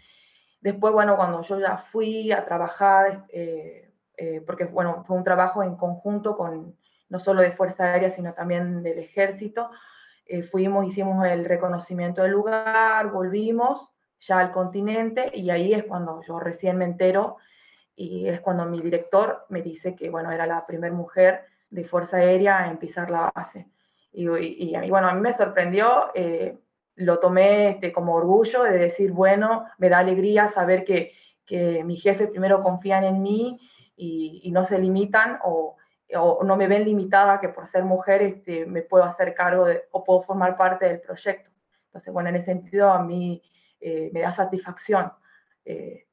Después, bueno, cuando yo ya fui a trabajar, eh, eh, porque bueno, fue un trabajo en conjunto con no solo de Fuerza Aérea, sino también del Ejército, eh, fuimos, hicimos el reconocimiento del lugar, volvimos ya al continente y ahí es cuando yo recién me entero y es cuando mi director me dice que, bueno, era la primera mujer de Fuerza Aérea en pisar la base. Y, y, y bueno, a mí me sorprendió lo tomé este, como orgullo de decir, bueno, me da alegría saber que, que mi jefe primero confían en mí y, no se limitan o, o, no me ven limitada que por ser mujer este, me puedo hacer cargo o puedo formar parte del proyecto. Entonces, bueno, en ese sentido a mí eh, me da satisfacción eh,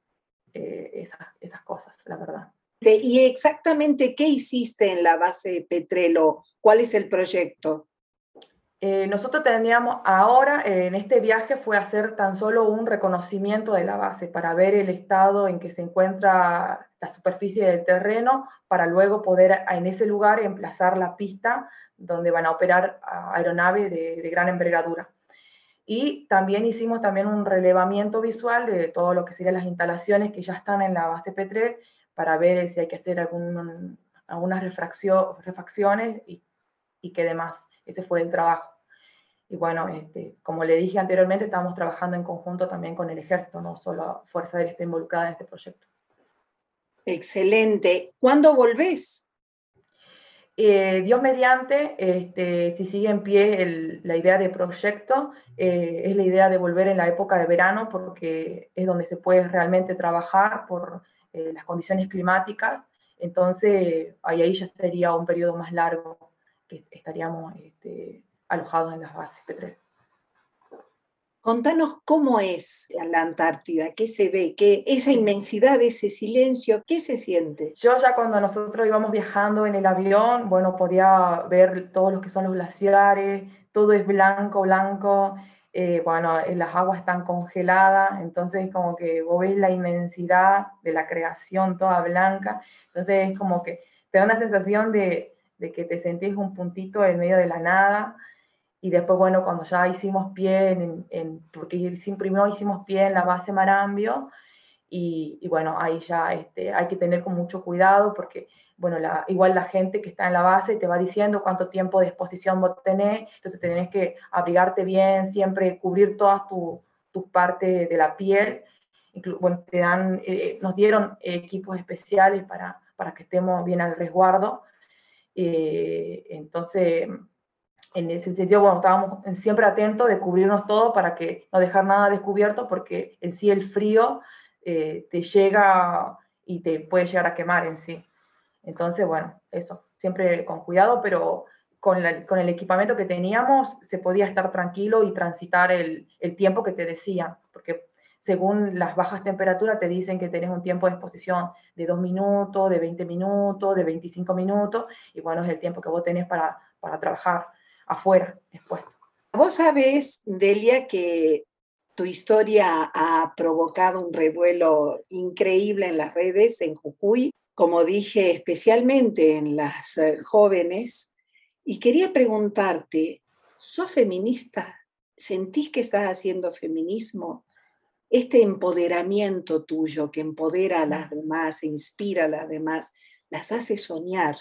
eh, esas cosas, la verdad. ¿Y exactamente qué hiciste en la base Petrelo? ¿Cuál es el proyecto? Eh, nosotros teníamos ahora, en este viaje fue hacer tan solo un reconocimiento de la base para ver el estado en que se encuentra la superficie del terreno, para luego poder en ese lugar emplazar la pista donde van a operar aeronaves de, de gran envergadura. Y también hicimos también un relevamiento visual de todo lo que serían las instalaciones que ya están en la base P3 para ver si hay que hacer algún, algunas refacciones y, y qué demás. Ese fue el trabajo. Y bueno, este, como le dije anteriormente, estamos trabajando en conjunto también con el ejército, no solo Fuerza Aérea está involucrada en este proyecto. Excelente. ¿Cuándo volvés? Eh, Dios mediante, este, si sigue en pie la idea de proyecto, eh, es la idea de volver en la época de verano porque es donde se puede realmente trabajar por eh, las condiciones climáticas. Entonces, ahí, ahí ya sería un periodo más largo que estaríamos este, alojados en las bases P3. Contanos cómo es la Antártida, qué se ve, qué esa inmensidad, ese silencio, qué se siente. Yo ya cuando nosotros íbamos viajando en el avión, bueno, podía ver todos los que son los glaciares, todo es blanco, blanco, eh, bueno, eh, las aguas están congeladas, entonces como que vos ves la inmensidad de la creación toda blanca, entonces es como que te da una sensación de, de que te sentís un puntito en medio de la nada, y después, bueno, cuando ya hicimos pie, en, en, porque primero hicimos pie en la base Marambio, y, y bueno, ahí ya este, hay que tener con mucho cuidado porque, bueno, igual la gente que está en la base te va diciendo cuánto tiempo de exposición vos tenés, entonces tenés que abrigarte bien, siempre cubrir todas tus tu partes de la piel. Bueno, te dan, eh, nos dieron equipos especiales para, para que estemos bien al resguardo. Eh, entonces, en ese sentido, bueno, estábamos siempre atentos de cubrirnos todo para que no dejar nada descubierto, porque en sí el frío eh, te llega y te puede llegar a quemar en sí. Entonces, bueno, eso, siempre con cuidado, pero con, con el equipamiento que teníamos se podía estar tranquilo y transitar el, el tiempo que te decían, según las bajas temperaturas te dicen que tenés un tiempo de exposición de 2 minutos, de 20 minutos, de 25 minutos, y bueno, es el tiempo que vos tenés para, para trabajar afuera expuesto. Vos sabés, Delia, que tu historia ha provocado un revuelo increíble en las redes, en Jujuy, como dije, especialmente en las eh, jóvenes. Y quería preguntarte, ¿sos feminista? ¿Sentís que estás haciendo feminismo? Este empoderamiento tuyo que empodera a las demás, inspira a las demás, las hace soñar,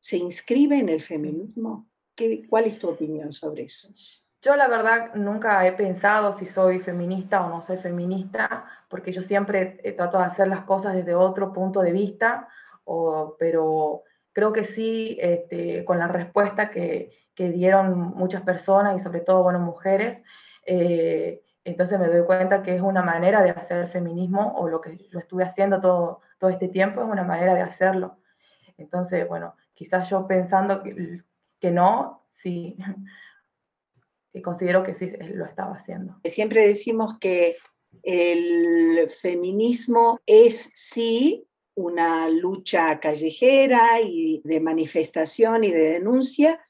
¿se inscribe en el feminismo? ¿Cuál es tu opinión sobre eso? Yo la verdad nunca he pensado si soy feminista o no soy feminista, porque yo siempre trato de hacer las cosas desde otro punto de vista, pero creo que sí, este, con la respuesta que, que, dieron muchas personas y sobre todo, bueno, mujeres, eh, entonces me doy cuenta que es una manera de hacer feminismo, o lo que yo estuve haciendo todo, todo este tiempo es una manera de hacerlo. Entonces, bueno, quizás yo pensando que que no, sí, y considero que sí lo estaba haciendo. Siempre decimos que el feminismo es sí una lucha callejera y de manifestación y de denuncia,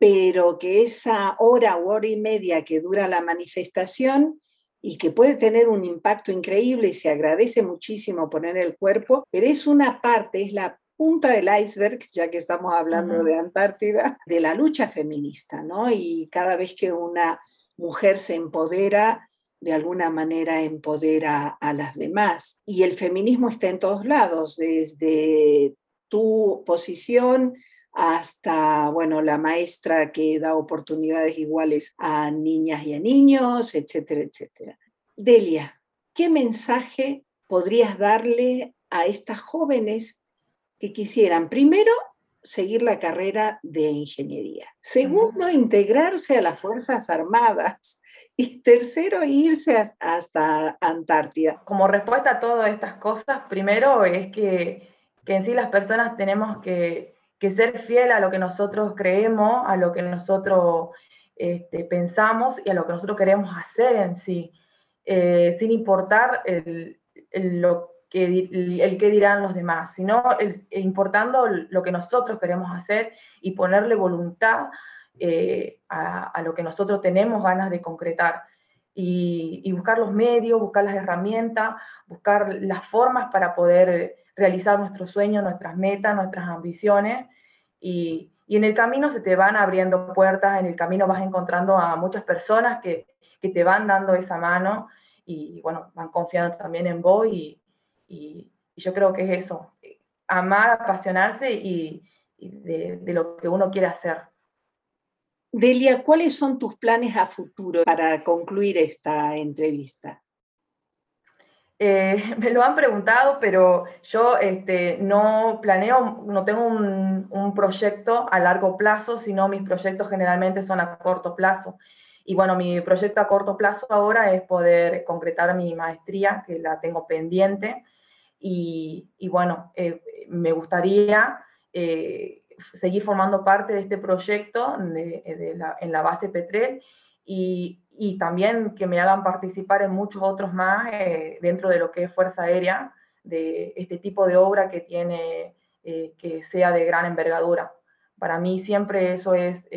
pero que esa hora o hora y media que dura la manifestación y que puede tener un impacto increíble y se agradece muchísimo poner el cuerpo, pero es una parte, es la punta del iceberg, ya que estamos hablando de Antártida, de la lucha feminista, ¿no? Y cada vez que una mujer se empodera, de alguna manera empodera a las demás. Y el feminismo está en todos lados, desde tu posición hasta, bueno, la maestra que da oportunidades iguales a niñas y a niños, etcétera, etcétera. Delia, ¿qué mensaje podrías darle a estas jóvenes que quisieran, primero, seguir la carrera de ingeniería. Segundo, integrarse a las Fuerzas Armadas. Y tercero, irse hasta Antártida. Como respuesta a todas estas cosas, primero es que, que en sí las personas tenemos que, que, ser fiel a lo que nosotros creemos, a lo que nosotros este, pensamos y a lo que nosotros queremos hacer en sí, eh, sin importar el, lo que, que dirán los demás, sino importando lo que nosotros queremos hacer y ponerle voluntad eh, a, lo que nosotros tenemos ganas de concretar. Y, buscar los medios, buscar las herramientas, buscar las formas para poder realizar nuestros sueños, nuestras metas, nuestras ambiciones. Y, y, en el camino se te van abriendo puertas, en el camino vas encontrando a muchas personas que, que te van dando esa mano y, bueno, van confiando también en vos y, y, yo creo que es eso, amar, apasionarse y, de, de, lo que uno quiere hacer. Delia, ¿cuáles son tus planes a futuro para concluir esta entrevista? Eh, me lo han preguntado, pero yo este, no planeo, no tengo un, un, proyecto a largo plazo, sino mis proyectos generalmente son a corto plazo. Y bueno, mi proyecto a corto plazo ahora es poder concretar mi maestría, que la tengo pendiente. Y, y bueno, eh, me gustaría eh, seguir formando parte de este proyecto de, la, en la base Petrel y, y, también que me hagan participar en muchos otros más eh, dentro de lo que es Fuerza Aérea, de este tipo de obra que tiene, que sea de gran envergadura. Para mí siempre eso es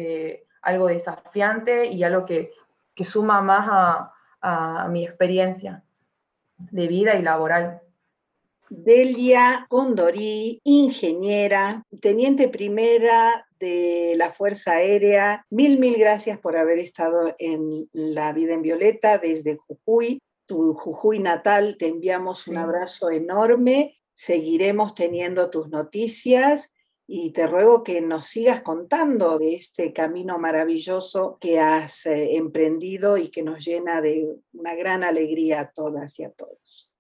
algo desafiante y algo que, que suma más a, a, mi experiencia de vida y laboral. Delia Condorí, ingeniera, teniente primera de la Fuerza Aérea. Mil, mil gracias por haber estado en La Vida en Violeta desde Jujuy, tu Jujuy natal. Te enviamos un abrazo enorme. Seguiremos teniendo tus noticias y te ruego que nos sigas contando de este camino maravilloso que has eh, emprendido y que nos llena de una gran alegría a todas y a todos.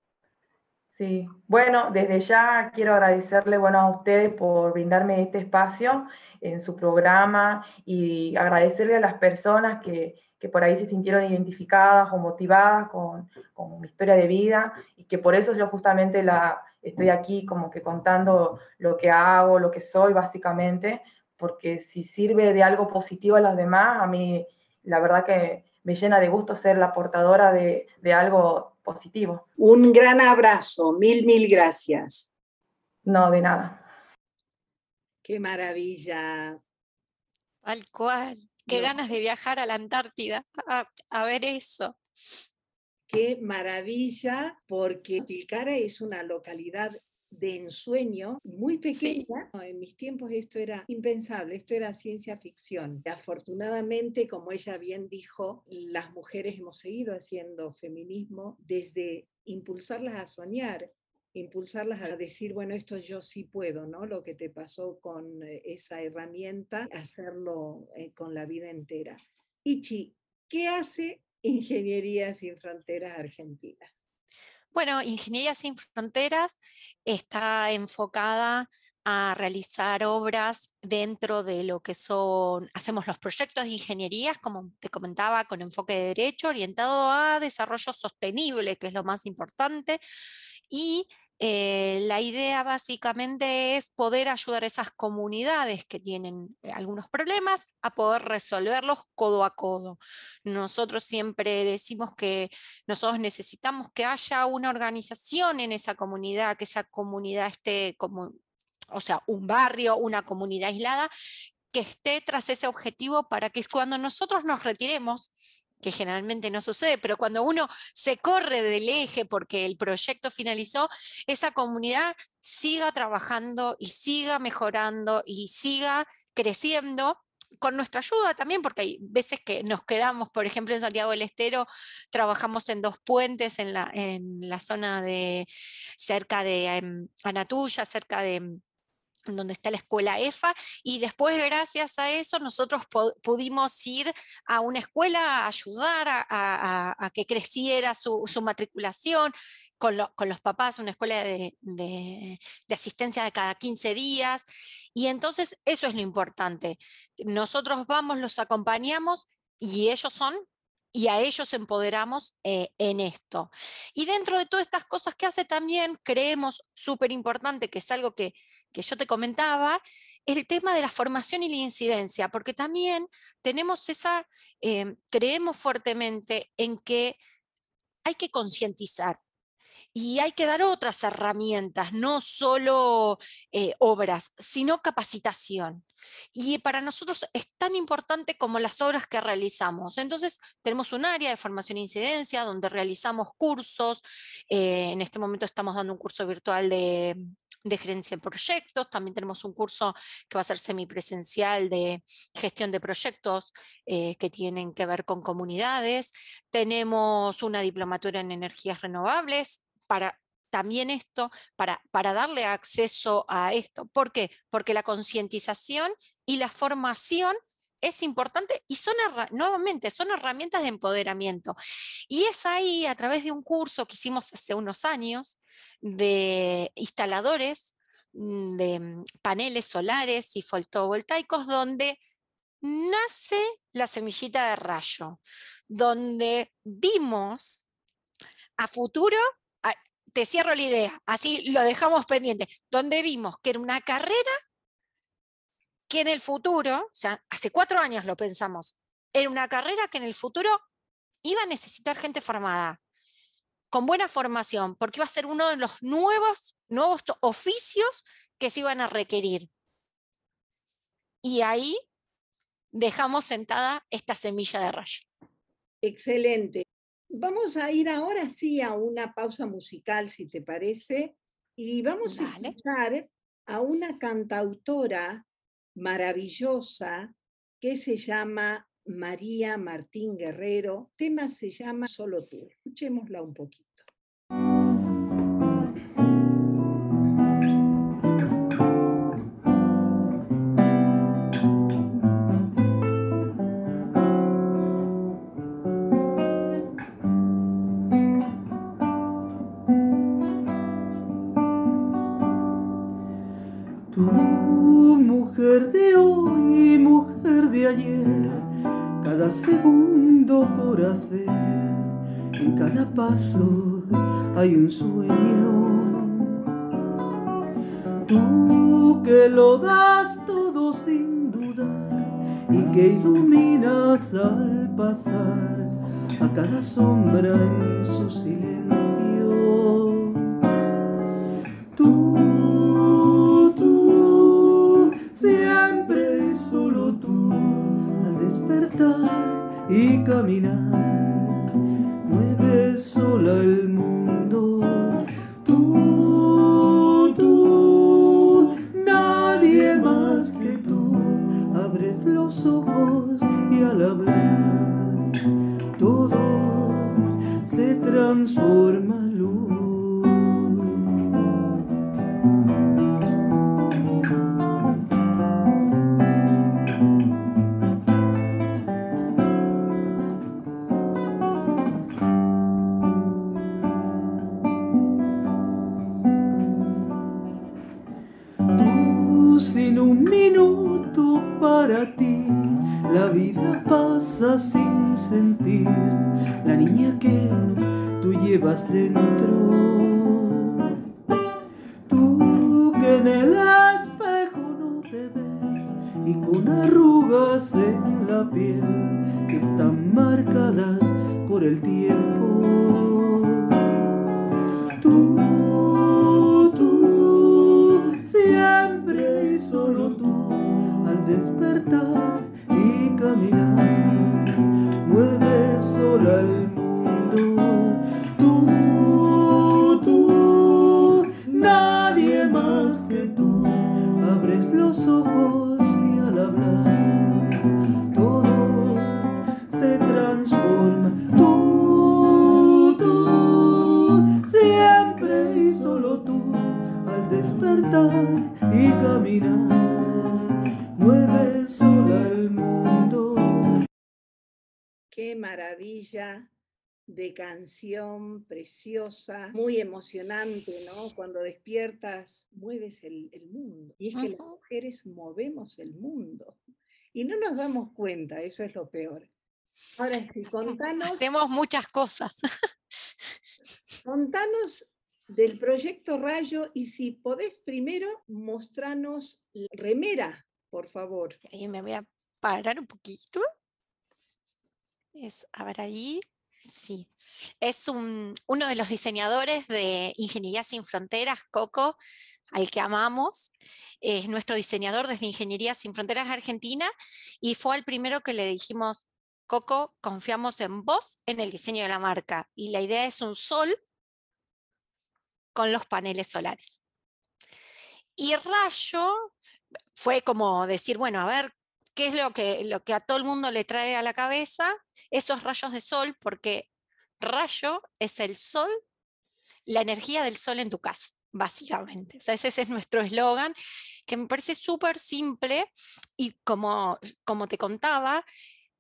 Sí, bueno, desde ya quiero agradecerle bueno, a ustedes por brindarme este espacio en su programa y agradecerle a las personas que, que por ahí se sintieron identificadas o motivadas con, con mi historia de vida y que por eso yo justamente la, estoy aquí como que contando lo que hago, lo que soy básicamente, porque si sirve de algo positivo a los demás, a mí la verdad que me llena de gusto ser la portadora de, de algo positivo. Un gran abrazo, mil, mil gracias. No, de nada. Qué maravilla. Tal cual. Qué ganas de viajar a la Antártida a, a ver eso. Qué maravilla, porque Tilcara es una localidad de ensueño muy pequeña. En mis tiempos esto era impensable, esto era ciencia ficción. Afortunadamente, como ella bien dijo, las mujeres hemos seguido haciendo feminismo desde impulsarlas a soñar, impulsarlas a decir, bueno, esto yo sí puedo, ¿no? Lo que te pasó con eh, esa herramienta, hacerlo eh, con la vida entera. Ichi, ¿qué hace Ingeniería Sin Fronteras Argentina? Bueno, Ingeniería Sin Fronteras está enfocada a realizar obras dentro de lo que son, hacemos los proyectos de ingeniería, como te comentaba, con enfoque de derecho, orientado a desarrollo sostenible, que es lo más importante, y eh, la idea básicamente es poder ayudar a esas comunidades que tienen eh, algunos problemas a poder resolverlos codo a codo. Nosotros siempre decimos que nosotros necesitamos que haya una organización en esa comunidad, que esa comunidad esté como, o sea, un barrio, una comunidad aislada, que esté tras ese objetivo para que cuando nosotros nos retiremos que generalmente no sucede, pero cuando uno se corre del eje porque el proyecto finalizó, esa comunidad siga trabajando y siga mejorando y siga creciendo con nuestra ayuda también, porque hay veces que nos quedamos, por ejemplo, en Santiago del Estero, trabajamos en dos puentes en la, en la zona de cerca de em, Anatuya, cerca de em, donde está la escuela EFA, y después gracias a eso nosotros pudimos ir a una escuela a ayudar a, que creciera su, matriculación con, los papás, una escuela de, de, asistencia de cada 15 días, y entonces eso es lo importante. Nosotros vamos, los acompañamos y ellos son y a ellos empoderamos eh, en esto. Y dentro de todas estas cosas que hace también, creemos súper importante, que es algo que, que yo te comentaba, el tema de la formación y la incidencia, porque también tenemos esa, em, creemos fuertemente en que hay que concientizar. Y hay que dar otras herramientas, no solo eh, obras, sino capacitación. Y para nosotros es tan importante como las obras que realizamos. Entonces, tenemos un área de formación e incidencia donde realizamos cursos. Eh, en este momento estamos dando un curso virtual de, gerencia de proyectos. También tenemos un curso que va a ser semipresencial de gestión de proyectos eh, que tienen que ver con comunidades. Tenemos una diplomatura en energías renovables para también esto, para, para darle acceso a esto. ¿Por qué? Porque la concientización y la formación es importante y son, nuevamente, son herramientas de empoderamiento. Y es ahí, a través de un curso que hicimos hace unos años, de instaladores mm, de mm, paneles solares y fotovoltaicos, donde nace la semillita de rayo, donde vimos a futuro te cierro la idea, así lo dejamos pendiente, donde vimos que era una carrera que en el futuro, o sea, hace cuatro años lo pensamos, era una carrera que en el futuro iba a necesitar gente formada, con buena formación, porque iba a ser uno de los nuevos, nuevos oficios que se iban a requerir. Y ahí dejamos sentada esta semilla de rayo. Excelente. Vamos a ir ahora sí a una pausa musical, si te parece, y vamos a escuchar a una cantautora maravillosa que se llama María Martín Guerrero. El tema se llama Solo tú. Escuchémosla un poquito. Segundo por hacer, en cada paso hay un sueño. Tú que lo das todo sin dudar y que iluminas al pasar a cada sombra en su silencio. Y caminar. Mueve sola el canción preciosa, muy emocionante, ¿no? Cuando despiertas, mueves el, mundo. Y es que las mujeres movemos el mundo. Y no nos damos cuenta, eso es lo peor. Ahora, sí, contanos... Hacemos muchas cosas. contanos del proyecto Rayo y si podés primero mostrarnos la remera, por favor. Ahí me voy a parar un poquito es, a ver ahí, Sí, es uno de los diseñadores de Ingeniería Sin Fronteras, Coco, al que amamos. Es nuestro diseñador desde Ingeniería Sin Fronteras Argentina y fue el primero que le dijimos, Coco, confiamos en vos en el diseño de la marca. Y la idea es un sol con los paneles solares. Y Rayo fue como decir, bueno, a ver, ¿qué es lo que, lo que a todo el mundo le trae a la cabeza? Esos rayos de sol, porque rayo es el sol, la energía del sol en tu casa, básicamente. O sea, ese, es nuestro eslogan, que me parece súper simple y como, como te contaba,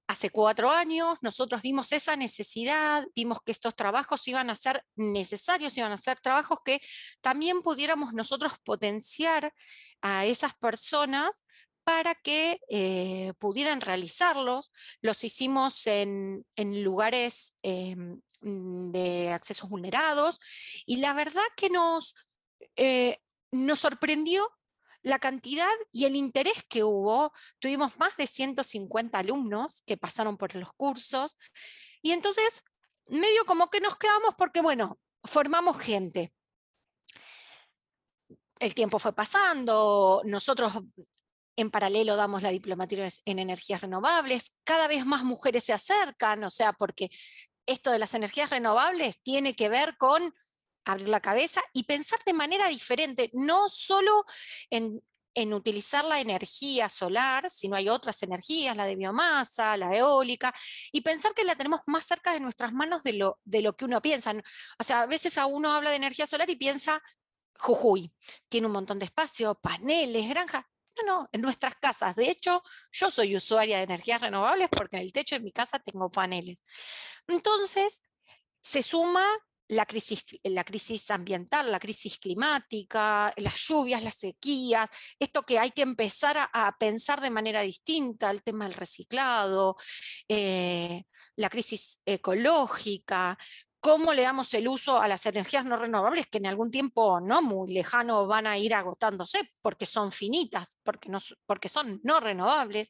hace cuatro años nosotros vimos esa necesidad, vimos que estos trabajos iban a ser necesarios, iban a ser trabajos que también pudiéramos nosotros potenciar a esas personas para que eh, pudieran realizarlos. Los hicimos en, lugares em, de accesos vulnerados y la verdad que nos, eh, nos sorprendió la cantidad y el interés que hubo. Tuvimos más de 150 alumnos que pasaron por los cursos y entonces medio como que nos quedamos porque, bueno, formamos gente. El tiempo fue pasando, nosotros en paralelo damos la diplomatura en energías renovables, cada vez más mujeres se acercan, o sea, porque esto de las energías renovables tiene que ver con abrir la cabeza y pensar de manera diferente, no solo en, utilizar la energía solar, sino hay otras energías, la de biomasa, la eólica, y pensar que la tenemos más cerca de nuestras manos de lo, de lo que uno piensa. O sea, a veces a uno habla de energía solar y piensa, Jujuy, tiene un montón de espacio, paneles, granjas. No, no, en nuestras casas. De hecho, yo soy usuaria de energías renovables porque en el techo de mi casa tengo paneles. Entonces, se suma la crisis, la crisis ambiental, la crisis climática, las lluvias, las sequías, esto que hay que empezar a, pensar de manera distinta, el tema del reciclado, eh, la crisis ecológica, cómo le damos el uso a las energías no renovables que en algún tiempo no muy lejano van a ir agotándose porque son finitas, porque, no, porque son no renovables,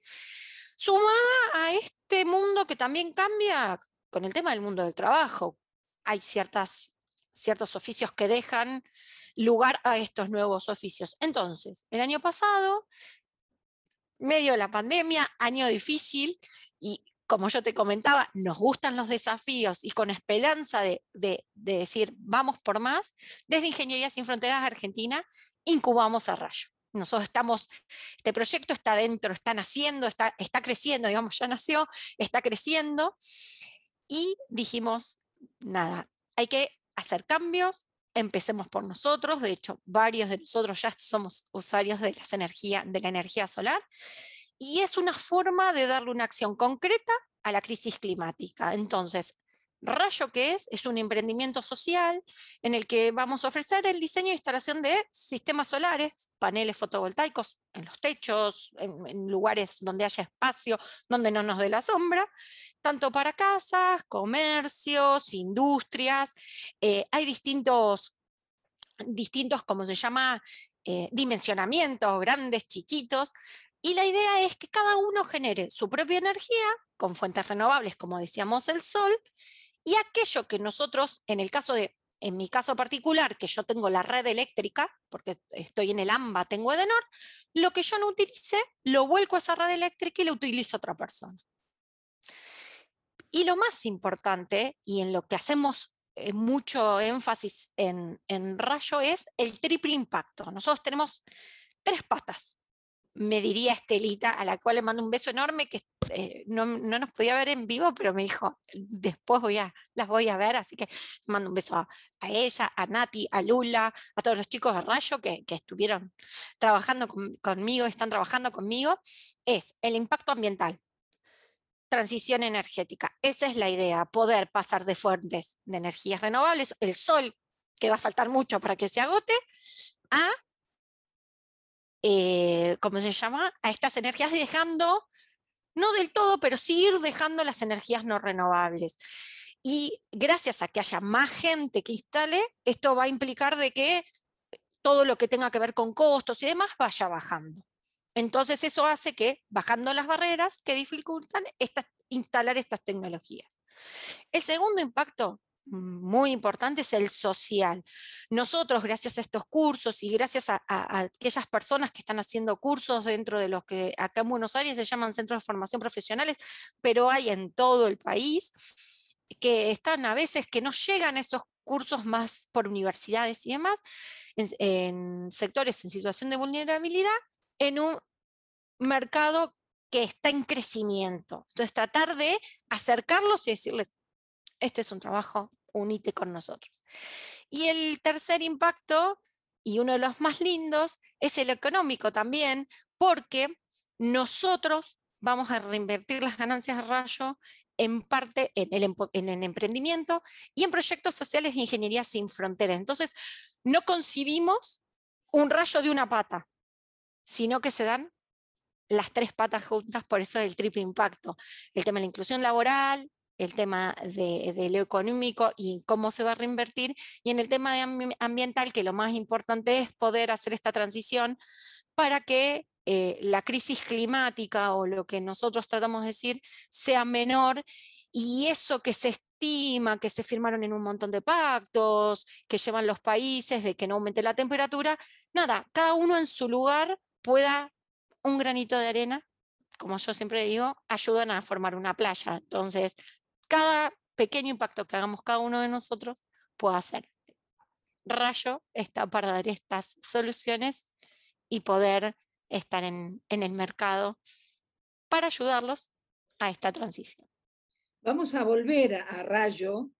sumada a este mundo que también cambia con el tema del mundo del trabajo. Hay ciertas, ciertos oficios que dejan lugar a estos nuevos oficios. Entonces, el año pasado, medio de la pandemia, año difícil, y como yo te comentaba, nos gustan los desafíos y con esperanza de, decir, vamos por más, desde Ingeniería Sin Fronteras Argentina, incubamos a Rayo. Nosotros estamos, este proyecto está dentro, está naciendo, está, creciendo, digamos, ya nació, está creciendo. Y dijimos, nada, hay que hacer cambios, empecemos por nosotros, de hecho, varios de nosotros ya somos usuarios de, las energía, de la energía solar, y es una forma de darle una acción concreta a la crisis climática. Entonces, Rayo, que es? Es un emprendimiento social en el que vamos a ofrecer el diseño e instalación de sistemas solares, paneles fotovoltaicos en los techos, en, lugares donde haya espacio, donde no nos dé la sombra, tanto para casas, comercios, industrias. Eh, hay distintos, distintos, como se llama, eh, dimensionamientos, grandes, chiquitos, y la idea es que cada uno genere su propia energía con fuentes renovables, como decíamos, el sol, y aquello que nosotros, en el caso de, en mi caso particular, que yo tengo la red eléctrica, porque estoy en el AMBA, tengo Edenor, lo que yo no utilice, lo vuelco a esa red eléctrica y lo utilizo otra persona. Y lo más importante, y en lo que hacemos eh, mucho énfasis en, en Rayo, es el triple impacto. Nosotros tenemos tres patas me diría Estelita, a la cual le mando un beso enorme, que eh, no, nos podía ver en vivo, pero me dijo, después voy a, las voy a ver, así que mando un beso a, ella, a Nati, a Lula, a todos los chicos de Rayo que, estuvieron trabajando conmigo, están trabajando conmigo, es el impacto ambiental, transición energética. Esa es la idea, poder pasar de fuentes de energías renovables, el sol, que va a faltar mucho para que se agote, a eh, ¿cómo se llama? A estas energías dejando, no del todo, pero sí dejando las energías no renovables. Y gracias a que haya más gente que instale, esto va a implicar de que todo lo que tenga que ver con costos y demás vaya bajando. Entonces eso hace que, bajando las barreras que dificultan instalar estas tecnologías. El segundo impacto muy importante es el social. Nosotros, gracias a estos cursos y gracias a, aquellas personas que están haciendo cursos dentro de los que acá en Buenos Aires se llaman centros de formación profesionales, pero hay en todo el país, que están a veces que no llegan esos cursos más por universidades y demás, en sectores en situación de vulnerabilidad, en un mercado que está en crecimiento. Entonces, tratar de acercarlos y decirles, este es un trabajo, unite con nosotros. Y el tercer impacto, y uno de los más lindos, es el económico también, porque nosotros vamos a reinvertir las ganancias de rayo en parte en el, en emprendimiento y en proyectos sociales de ingeniería sin fronteras. Entonces, no concibimos un rayo de una pata, sino que se dan las tres patas juntas, por eso el triple impacto. El tema de la inclusión laboral, el tema de, lo económico y cómo se va a reinvertir, y en el tema de ambiental, que lo más importante es poder hacer esta transición para que eh, la crisis climática o lo que nosotros tratamos de decir sea menor y eso que se estima, que se firmaron en un montón de pactos, que llevan los países de que no aumente la temperatura, nada, cada uno en su lugar pueda un granito de arena, como yo siempre digo, ayudan a formar una playa. Entonces, cada pequeño impacto que hagamos cada uno de nosotros puede hacer. Rayo está para dar estas soluciones y poder estar en, el mercado para ayudarlos a esta transición. Vamos a volver a, Rayo,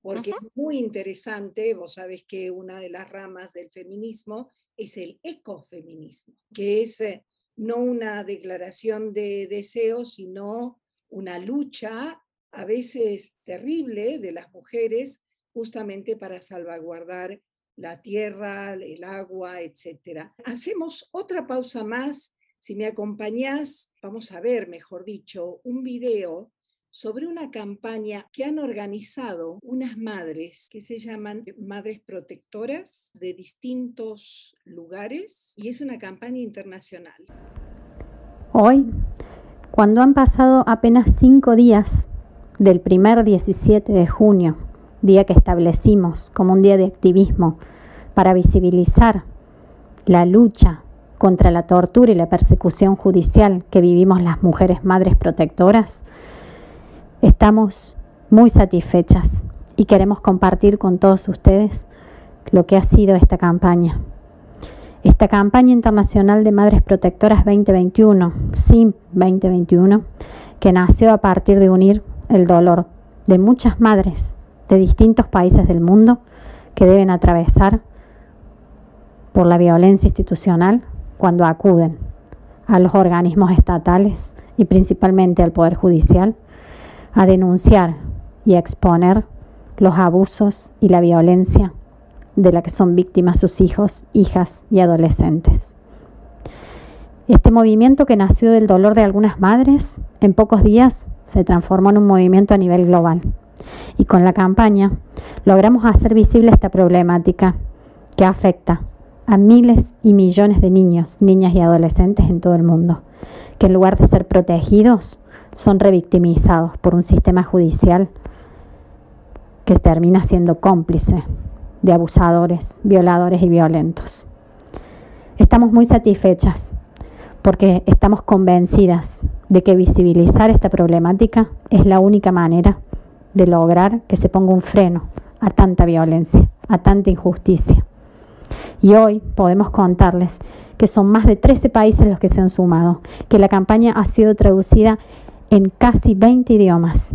porque es muy interesante. Vos sabés que una de las ramas del feminismo es el ecofeminismo, que es eh, no una declaración de deseo, sino una lucha a veces terrible de las mujeres justamente para salvaguardar la tierra, el agua, etc. Hacemos otra pausa más. Si me acompañás, vamos a ver, mejor dicho, un video sobre una campaña que han organizado unas madres que se llaman Madres Protectoras de distintos lugares y es una campaña internacional. Hoy, cuando han pasado apenas cinco días del primer 17 de junio, día que establecimos como un día de activismo para visibilizar la lucha contra la tortura y la persecución judicial que vivimos las mujeres madres protectoras, estamos muy satisfechas y queremos compartir con todos ustedes lo que ha sido esta campaña. Esta campaña internacional de Madres Protectoras 2021, SIM 2021, que nació a partir de unir el dolor de muchas madres de distintos países del mundo que deben atravesar por la violencia institucional cuando acuden a los organismos estatales y principalmente al Poder Judicial a denunciar y a exponer los abusos y la violencia de la que son víctimas sus hijos, hijas y adolescentes. Este movimiento que nació del dolor de algunas madres, en pocos días se transformó en un movimiento a nivel global. Y con la campaña logramos hacer visible esta problemática que afecta a miles y millones de niños, niñas y adolescentes en todo el mundo, que en lugar de ser protegidos, son revictimizados por un sistema judicial que termina siendo cómplice de abusadores, violadores y violentos. Estamos muy satisfechas porque estamos convencidas de que visibilizar esta problemática es la única manera de lograr que se ponga un freno a tanta violencia, a tanta injusticia. Y hoy podemos contarles que son más de 13 países los que se han sumado, que la campaña ha sido traducida en casi 20 idiomas,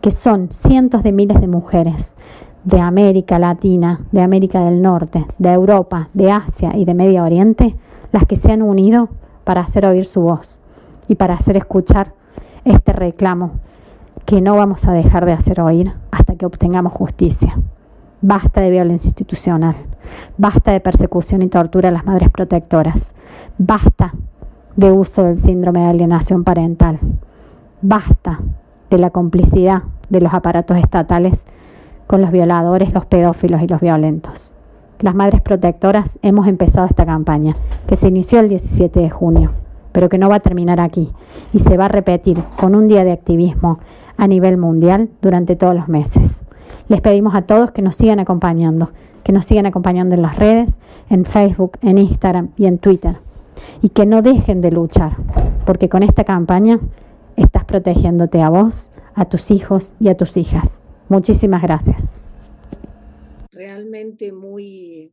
que son cientos de miles de mujeres de América Latina, de América del Norte, de Europa, de Asia y de Medio Oriente, las que se han unido para hacer oír su voz y para hacer escuchar este reclamo que no vamos a dejar de hacer oír hasta que obtengamos justicia. Basta de violencia institucional, basta de persecución y tortura a las madres protectoras, basta de uso del síndrome de alienación parental, basta de la complicidad de los aparatos estatales con los violadores, los pedófilos y los violentos. Las Madres Protectoras hemos empezado esta campaña, que se inició el 17 de junio, pero que no va a terminar aquí y se va a repetir con un día de activismo a nivel mundial durante todos los meses. Les pedimos a todos que nos sigan acompañando, que nos sigan acompañando en las redes, en Facebook, en Instagram y en Twitter, y que no dejen de luchar, porque con esta campaña estás protegiéndote a vos, a tus hijos y a tus hijas. Muchísimas gracias. Realmente muy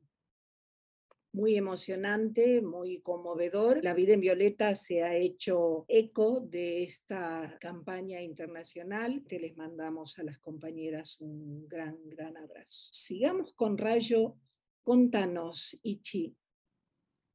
muy emocionante, muy conmovedor. La vida en Violeta se ha hecho eco de esta campaña internacional. Te les mandamos a las compañeras un gran, gran abrazo. Sigamos con Rayo. Contanos, Ichi,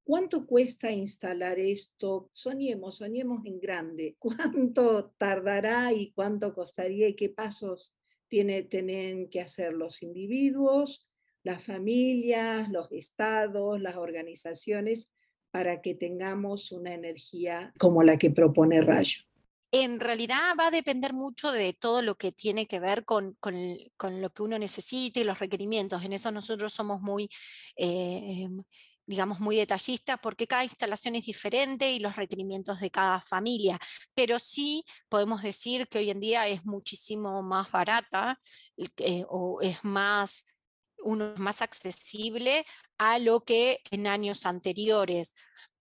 ¿Cuánto cuesta instalar esto? Soñemos, soñemos en grande. ¿Cuánto tardará y cuánto costaría y qué pasos tiene, tienen que hacer los individuos, las familias, los estados, las organizaciones, para que tengamos una energía como la que propone Rayo. En realidad va a depender mucho de todo lo que tiene que ver con, con, lo que uno necesite y los requerimientos. En eso nosotros somos muy eh, em, digamos, muy detallistas porque cada instalación es diferente y los requerimientos de cada familia, pero sí podemos decir que hoy en día es muchísimo más barata eh, o es más uno más accesible a lo que en años anteriores.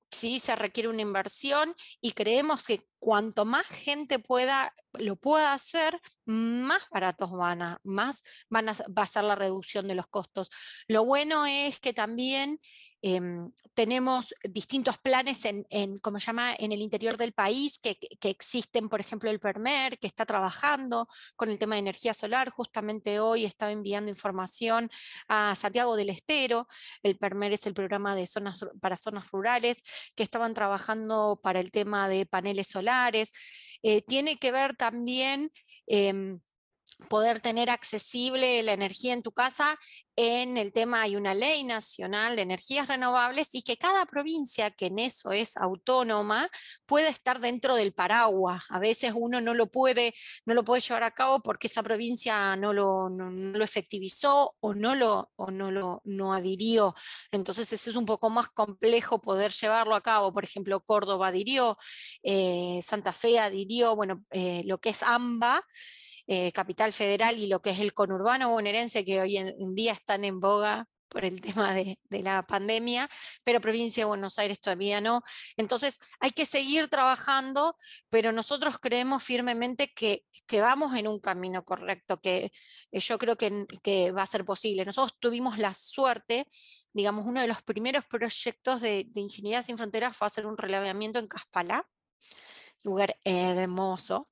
Sí, se requiere una inversión y creemos que cuanto más gente pueda, lo pueda hacer, más baratos van a, más van a, va a ser la reducción de los costos. Lo bueno es que también Em, tenemos distintos planes en, como llama, en el interior del país que, existen, por ejemplo, el PERMER, que está trabajando con el tema de energía solar. Justamente hoy estaba enviando información a Santiago del Estero. El PERMER es el programa de zonas, para zonas rurales que estaban trabajando para el tema de paneles solares. Eh, tiene que ver también em, poder tener accesible la energía en tu casa en el tema hay una ley nacional de energías renovables y que cada provincia que en eso es autónoma puede estar dentro del paraguas. A veces uno no lo puede, no lo puede llevar a cabo porque esa provincia no lo, lo efectivizó o no lo, o no lo no adhirió. Entonces eso es un poco más complejo poder llevarlo a cabo. Por ejemplo, Córdoba adhirió, eh, Santa Fe adhirió, bueno, eh, lo que es AMBA. Eh, capital federal y lo que es el conurbano bonaerense, que hoy en, día están en boga por el tema de, la pandemia, pero provincia de Buenos Aires todavía no. Entonces hay que seguir trabajando, pero nosotros creemos firmemente que, vamos en un camino correcto, que eh, yo creo que, que, va a ser posible. Nosotros tuvimos la suerte, digamos, uno de los primeros proyectos de, de Ingeniería Sin Fronteras fue hacer un relevamiento en Caspalá, lugar hermoso,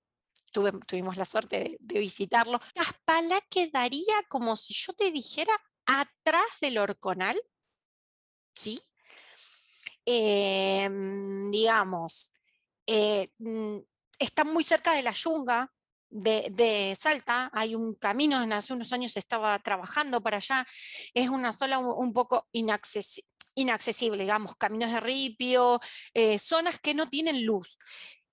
tuvimos la suerte de, visitarlo. Caspalá quedaría como si yo te dijera atrás del Orconal, ¿sí? Em, digamos, eh, mm, está muy cerca de la yunga, de, Salta, hay un camino, hace unos años estaba trabajando para allá, es una zona un, poco inaccesible, digamos, caminos de ripio, eh, zonas que no tienen luz.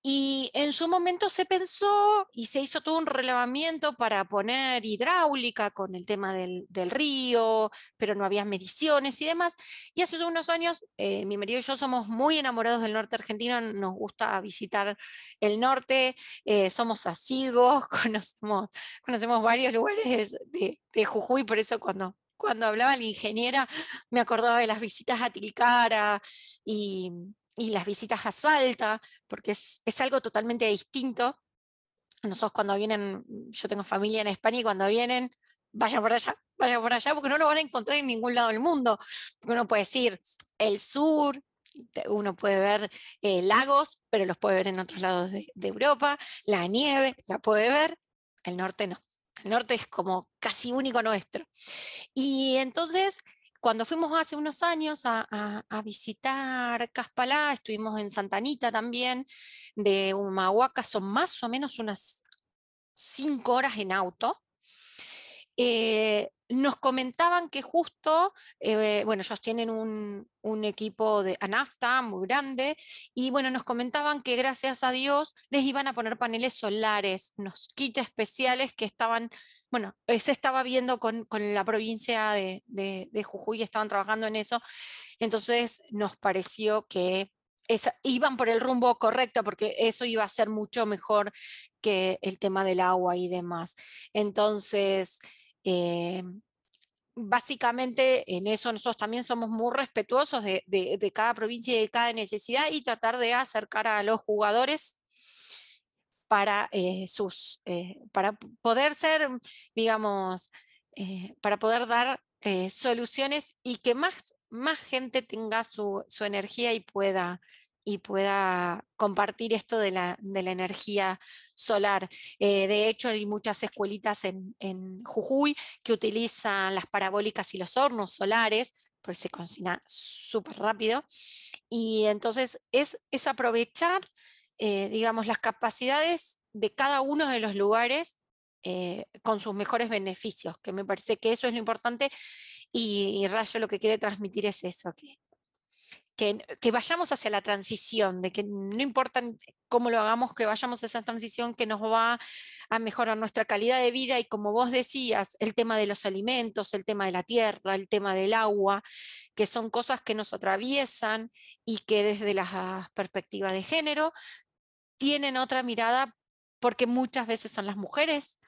Y en su momento se pensó y se hizo todo un relevamiento para poner hidráulica con el tema del, río, pero no había mediciones y demás. Y hace unos años, eh, mi marido y yo somos muy enamorados del norte argentino, nos gusta visitar el norte, eh, somos asiduos, conocemos, conocemos varios lugares de, de Jujuy, por eso cuando cuando hablaba la ingeniera, me acordaba de las visitas a Tilcara y, y las visitas a Salta, porque es, algo totalmente distinto. Nosotros cuando vienen, yo tengo familia en España y cuando vienen, vayan por allá, vayan por allá, porque no lo van a encontrar en ningún lado del mundo. uno puede decir el sur, uno puede ver eh, lagos, pero los puede ver en otros lados de, de Europa, la nieve la puede ver, el norte no. El norte es como casi único nuestro. Y entonces cuando fuimos hace unos años a, visitar Caspalá, estuvimos en Santanita también, de Humahuaca, son más o menos unas cinco horas en auto. Eh, nos comentaban que justo, eh, bueno, ellos tienen un, equipo de ANAFTA muy grande y bueno, nos comentaban que gracias a Dios les iban a poner paneles solares, unos kits especiales que estaban, bueno, eh, se estaba viendo con, la provincia de, de, de Jujuy, estaban trabajando en eso, entonces nos pareció que iban por el rumbo correcto porque eso iba a ser mucho mejor que el tema del agua y demás. Entonces, eh, básicamente en eso nosotros también somos muy respetuosos de, cada provincia y de cada necesidad y tratar de acercar a los jugadores para, eh, sus, eh, para poder ser, digamos, para poder dar soluciones y que más más gente tenga su, energía y pueda, y pueda compartir esto de la, energía solar. Eh, de hecho, hay muchas escuelitas en, Jujuy que utilizan las parabólicas y los hornos solares, porque se cocina súper rápido. Y entonces es, es aprovechar, eh, digamos, las capacidades de cada uno de los lugares eh, con sus mejores beneficios, que me parece que eso es lo importante y, Rayo lo que quiere transmitir es eso, que, que, vayamos hacia la transición, de que no importa cómo lo hagamos, que vayamos a esa transición que nos va a mejorar nuestra calidad de vida y como vos decías, el tema de los alimentos, el tema de la tierra, el tema del agua, que son cosas que nos atraviesan y que desde la perspectiva de género tienen otra mirada porque muchas veces son las mujeres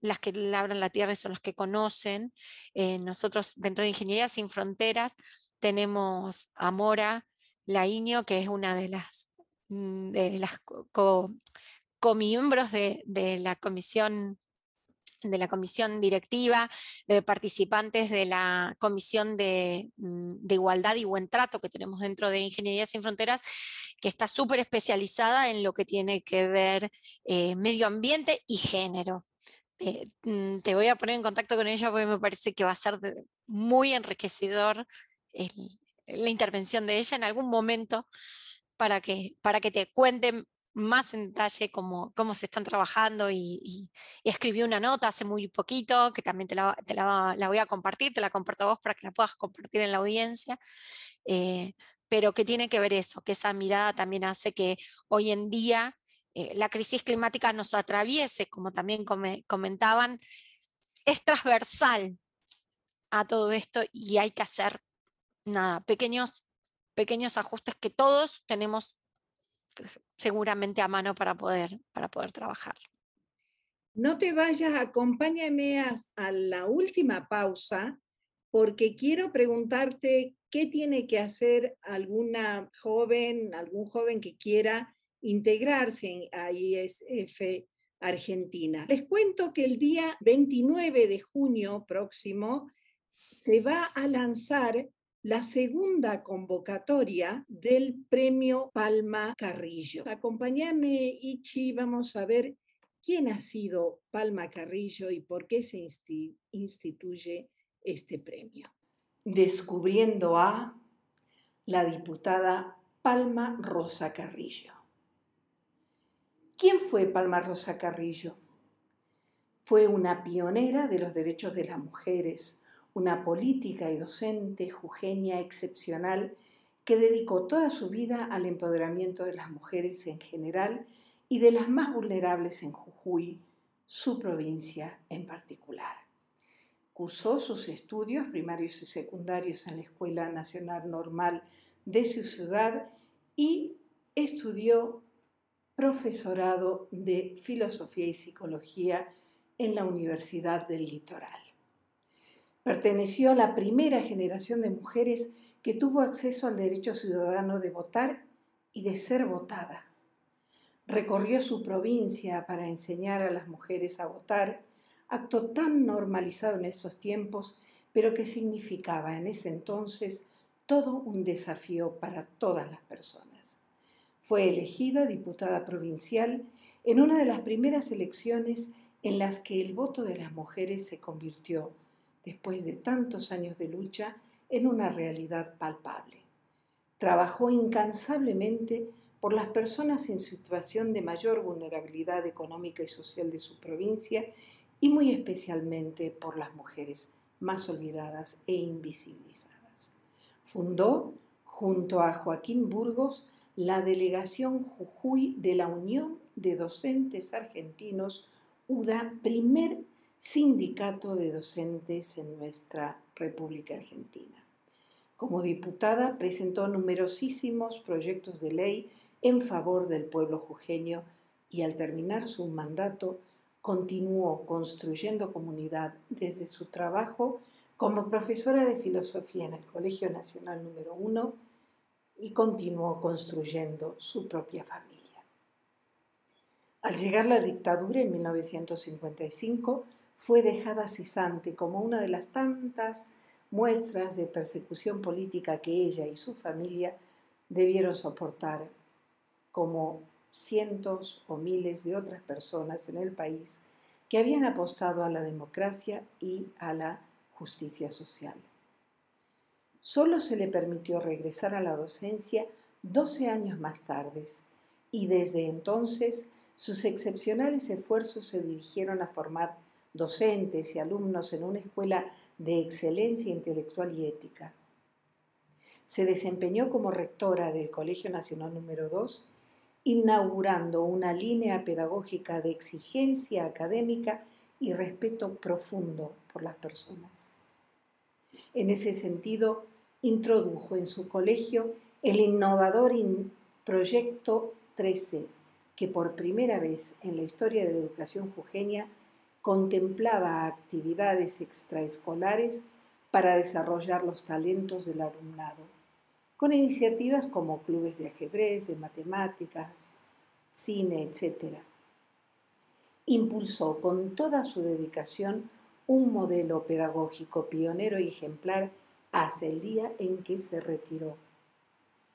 las que labran la tierra y son las que conocen. Eh, nosotros dentro de Ingeniería Sin Fronteras tenemos a Mora Lainio, que es una de las, mm, de las comiembros de, la comisión de la comisión directiva, participantes de la comisión de, mm, de, igualdad y buen trato que tenemos dentro de Ingeniería Sin Fronteras, que está súper especializada en lo que tiene que ver eh, medio ambiente y género. Mm, te voy a poner en contacto con ella porque me parece que va a ser muy enriquecedor la intervención de ella en algún momento para que, para que te cuenten más en detalle cómo, cómo se están trabajando y, escribí una nota hace muy poquito que también te, la, te la, voy a compartir, te la comparto a vos para que la puedas compartir en la audiencia, eh, pero que tiene que ver eso, que esa mirada también hace que hoy en día eh, la crisis climática nos atraviese, como también comentaban, es transversal a todo esto y hay que hacer nada, pequeños, pequeños ajustes que todos tenemos pues, seguramente a mano para poder, para poder trabajar. No te vayas, acompáñame a la última pausa porque quiero preguntarte qué tiene que hacer alguna joven, algún joven que quiera integrarse a ISF Argentina. Les cuento que el día 29 de junio próximo se va a lanzar la segunda convocatoria del premio Palma Carrillo. Acompáñame, Ichi, vamos a ver quién ha sido Palma Carrillo y por qué se instituye este premio. Descubriendo a la diputada Palma Rosa Carrillo. ¿Quién fue Palma Rosa Carrillo? Fue una pionera de los derechos de las mujeres, una política y docente jujeña excepcional que dedicó toda su vida al empoderamiento de las mujeres en general y de las más vulnerables en Jujuy, su provincia en particular. Cursó sus estudios primarios y secundarios en la Escuela Nacional Normal de su ciudad y estudió profesorado de Filosofía y Psicología en la Universidad del Litoral. Perteneció a la primera generación de mujeres que tuvo acceso al derecho ciudadano de votar y de ser votada. Recorrió su provincia para enseñar a las mujeres a votar, acto tan normalizado en esos tiempos, pero que significaba en ese entonces todo un desafío para todas las personas. Fue elegida diputada provincial en una de las primeras elecciones en las que el voto de las mujeres se convirtió, después de tantos años de lucha, en una realidad palpable. Trabajó incansablemente por las personas en situación de mayor vulnerabilidad económica y social de su provincia y muy especialmente por las mujeres más olvidadas e invisibilizadas. Fundó, junto a Joaquín Burgos, la delegación Jujuy de la Unión de Docentes Argentinos, UDA, primer sindicato de docentes en nuestra República Argentina. Como diputada presentó numerosísimos proyectos de ley en favor del pueblo jujeño y al terminar su mandato continuó construyendo comunidad desde su trabajo como profesora de filosofía en el Colegio Nacional número 1 y continuó construyendo su propia familia. Al llegar la dictadura en 1955, fue dejada cesante como una de las tantas muestras de persecución política que ella y su familia debieron soportar, como cientos o miles de otras personas en el país que habían apostado a la democracia y a la justicia social. Solo se le permitió regresar a la docencia 12 años más tarde y desde entonces sus excepcionales esfuerzos se dirigieron a formar docentes y alumnos en una escuela de excelencia intelectual y ética. Se desempeñó como rectora del Colegio Nacional número 2, inaugurando una línea pedagógica de exigencia académica y respeto profundo por las personas. En ese sentido, introdujo en su colegio el innovador Proyecto 13, que por primera vez en la historia de la educación jujeña contemplaba actividades extraescolares para desarrollar los talentos del alumnado, con iniciativas como clubes de ajedrez, de matemáticas, cine, etc. Impulsó con toda su dedicación un modelo pedagógico pionero y ejemplar hasta el día en que se retiró.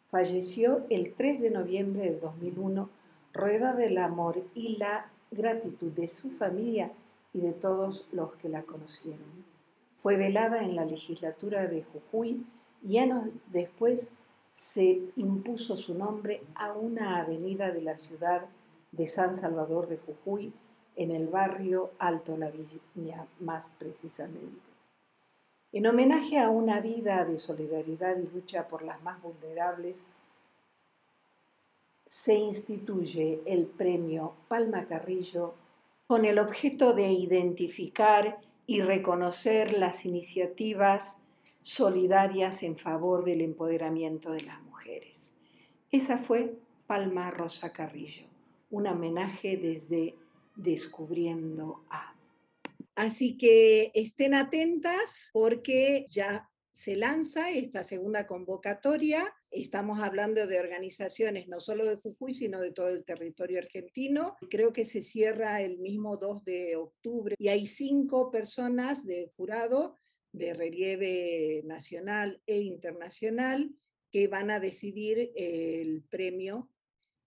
Falleció el 3 de noviembre de 2001 rueda del amor y la gratitud de su familia y de todos los que la conocieron. Fue velada en la legislatura de Jujuy y años después se impuso su nombre a una avenida de la ciudad de San Salvador de Jujuy, en el barrio Alto La más precisamente. En homenaje a una vida de solidaridad y lucha por las más vulnerables, se instituye el premio Palma Carrillo con el objeto de identificar y reconocer las iniciativas solidarias en favor del empoderamiento de las mujeres. Esa fue Palma Rosa Carrillo, un homenaje desde Descubriendo a. Así que estén atentas porque ya se lanza esta segunda convocatoria. Estamos hablando de organizaciones no solo de Jujuy, sino de todo el territorio argentino. Creo que se cierra el mismo 2 de octubre y hay cinco personas de jurado de relieve nacional e internacional que van a decidir el premio,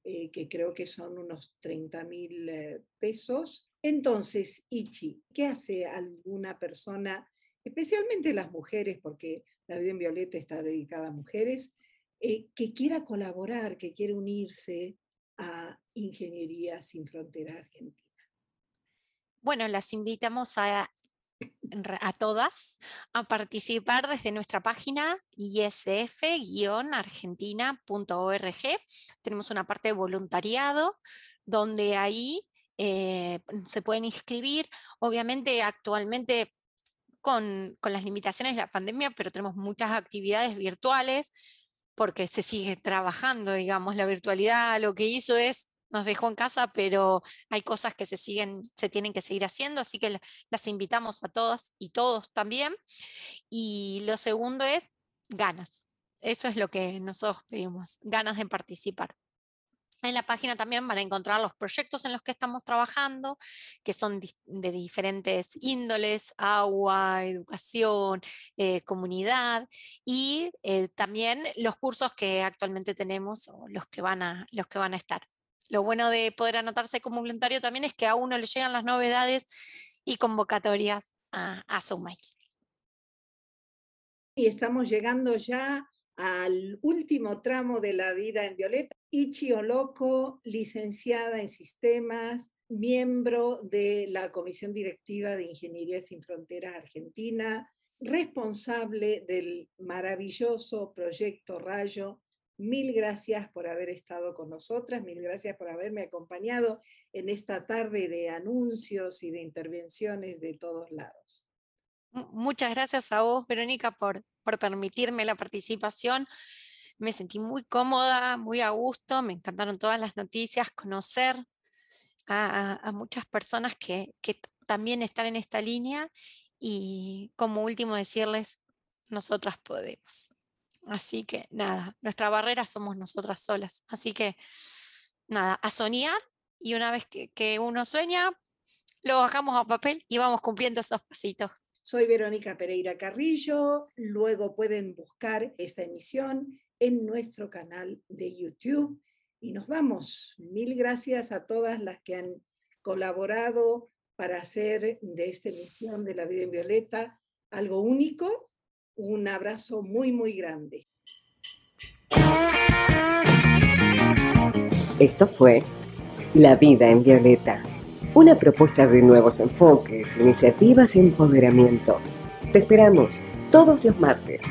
eh, que creo que son unos 30 mil eh, pesos. Entonces, Ichi, ¿qué hace alguna persona especialmente las mujeres, porque la vida en Violeta está dedicada a mujeres, eh, que quiera colaborar, que quiera unirse a Ingeniería Sin Frontera Argentina. Bueno, las invitamos a, a todas a participar desde nuestra página isf-argentina.org. Tenemos una parte de voluntariado donde ahí eh, se pueden inscribir. Obviamente actualmente con, las limitaciones de la pandemia, pero tenemos muchas actividades virtuales porque se sigue trabajando, digamos, la virtualidad lo que hizo es nos dejó en casa, pero hay cosas que se siguen, se tienen que seguir haciendo, así que las invitamos a todas y todos también. Y lo segundo es ganas. Eso es lo que nosotros pedimos, ganas de participar. En la página también van a encontrar los proyectos en los que estamos trabajando, que son de diferentes índoles, agua, educación, eh, comunidad, y eh, también los cursos que actualmente tenemos o los que, van a, los que van a estar. Lo bueno de poder anotarse como voluntario también es que a uno le llegan las novedades y convocatorias a, a. Y estamos llegando ya al último tramo de la vida en Violeta. Ichi Oloco, licenciada en sistemas, miembro de la Comisión Directiva de Ingeniería Sin Fronteras Argentina, responsable del maravilloso proyecto Rayo. Mil gracias por haber estado con nosotras, mil gracias por haberme acompañado en esta tarde de anuncios y de intervenciones de todos lados. Muchas gracias a vos, Verónica, por por permitirme la participación. Me sentí muy cómoda, muy a gusto, me encantaron todas las noticias, conocer a, muchas personas que, también están en esta línea y como último decirles, nosotras podemos. Así que nada, nuestra barrera somos nosotras solas. Así que nada, a soñar y una vez que, que uno sueña, lo bajamos a papel y vamos cumpliendo esos pasitos. Soy Verónica Pereira Carrillo. Luego pueden buscar esta emisión en nuestro canal de YouTube. Y nos vamos. Mil gracias a todas las que han colaborado para hacer de esta emisión de La Vida en Violeta algo único. Un abrazo muy, muy grande. Esto fue La Vida en Violeta una propuesta de nuevos enfoques, iniciativas y empoderamiento. Te esperamos todos los martes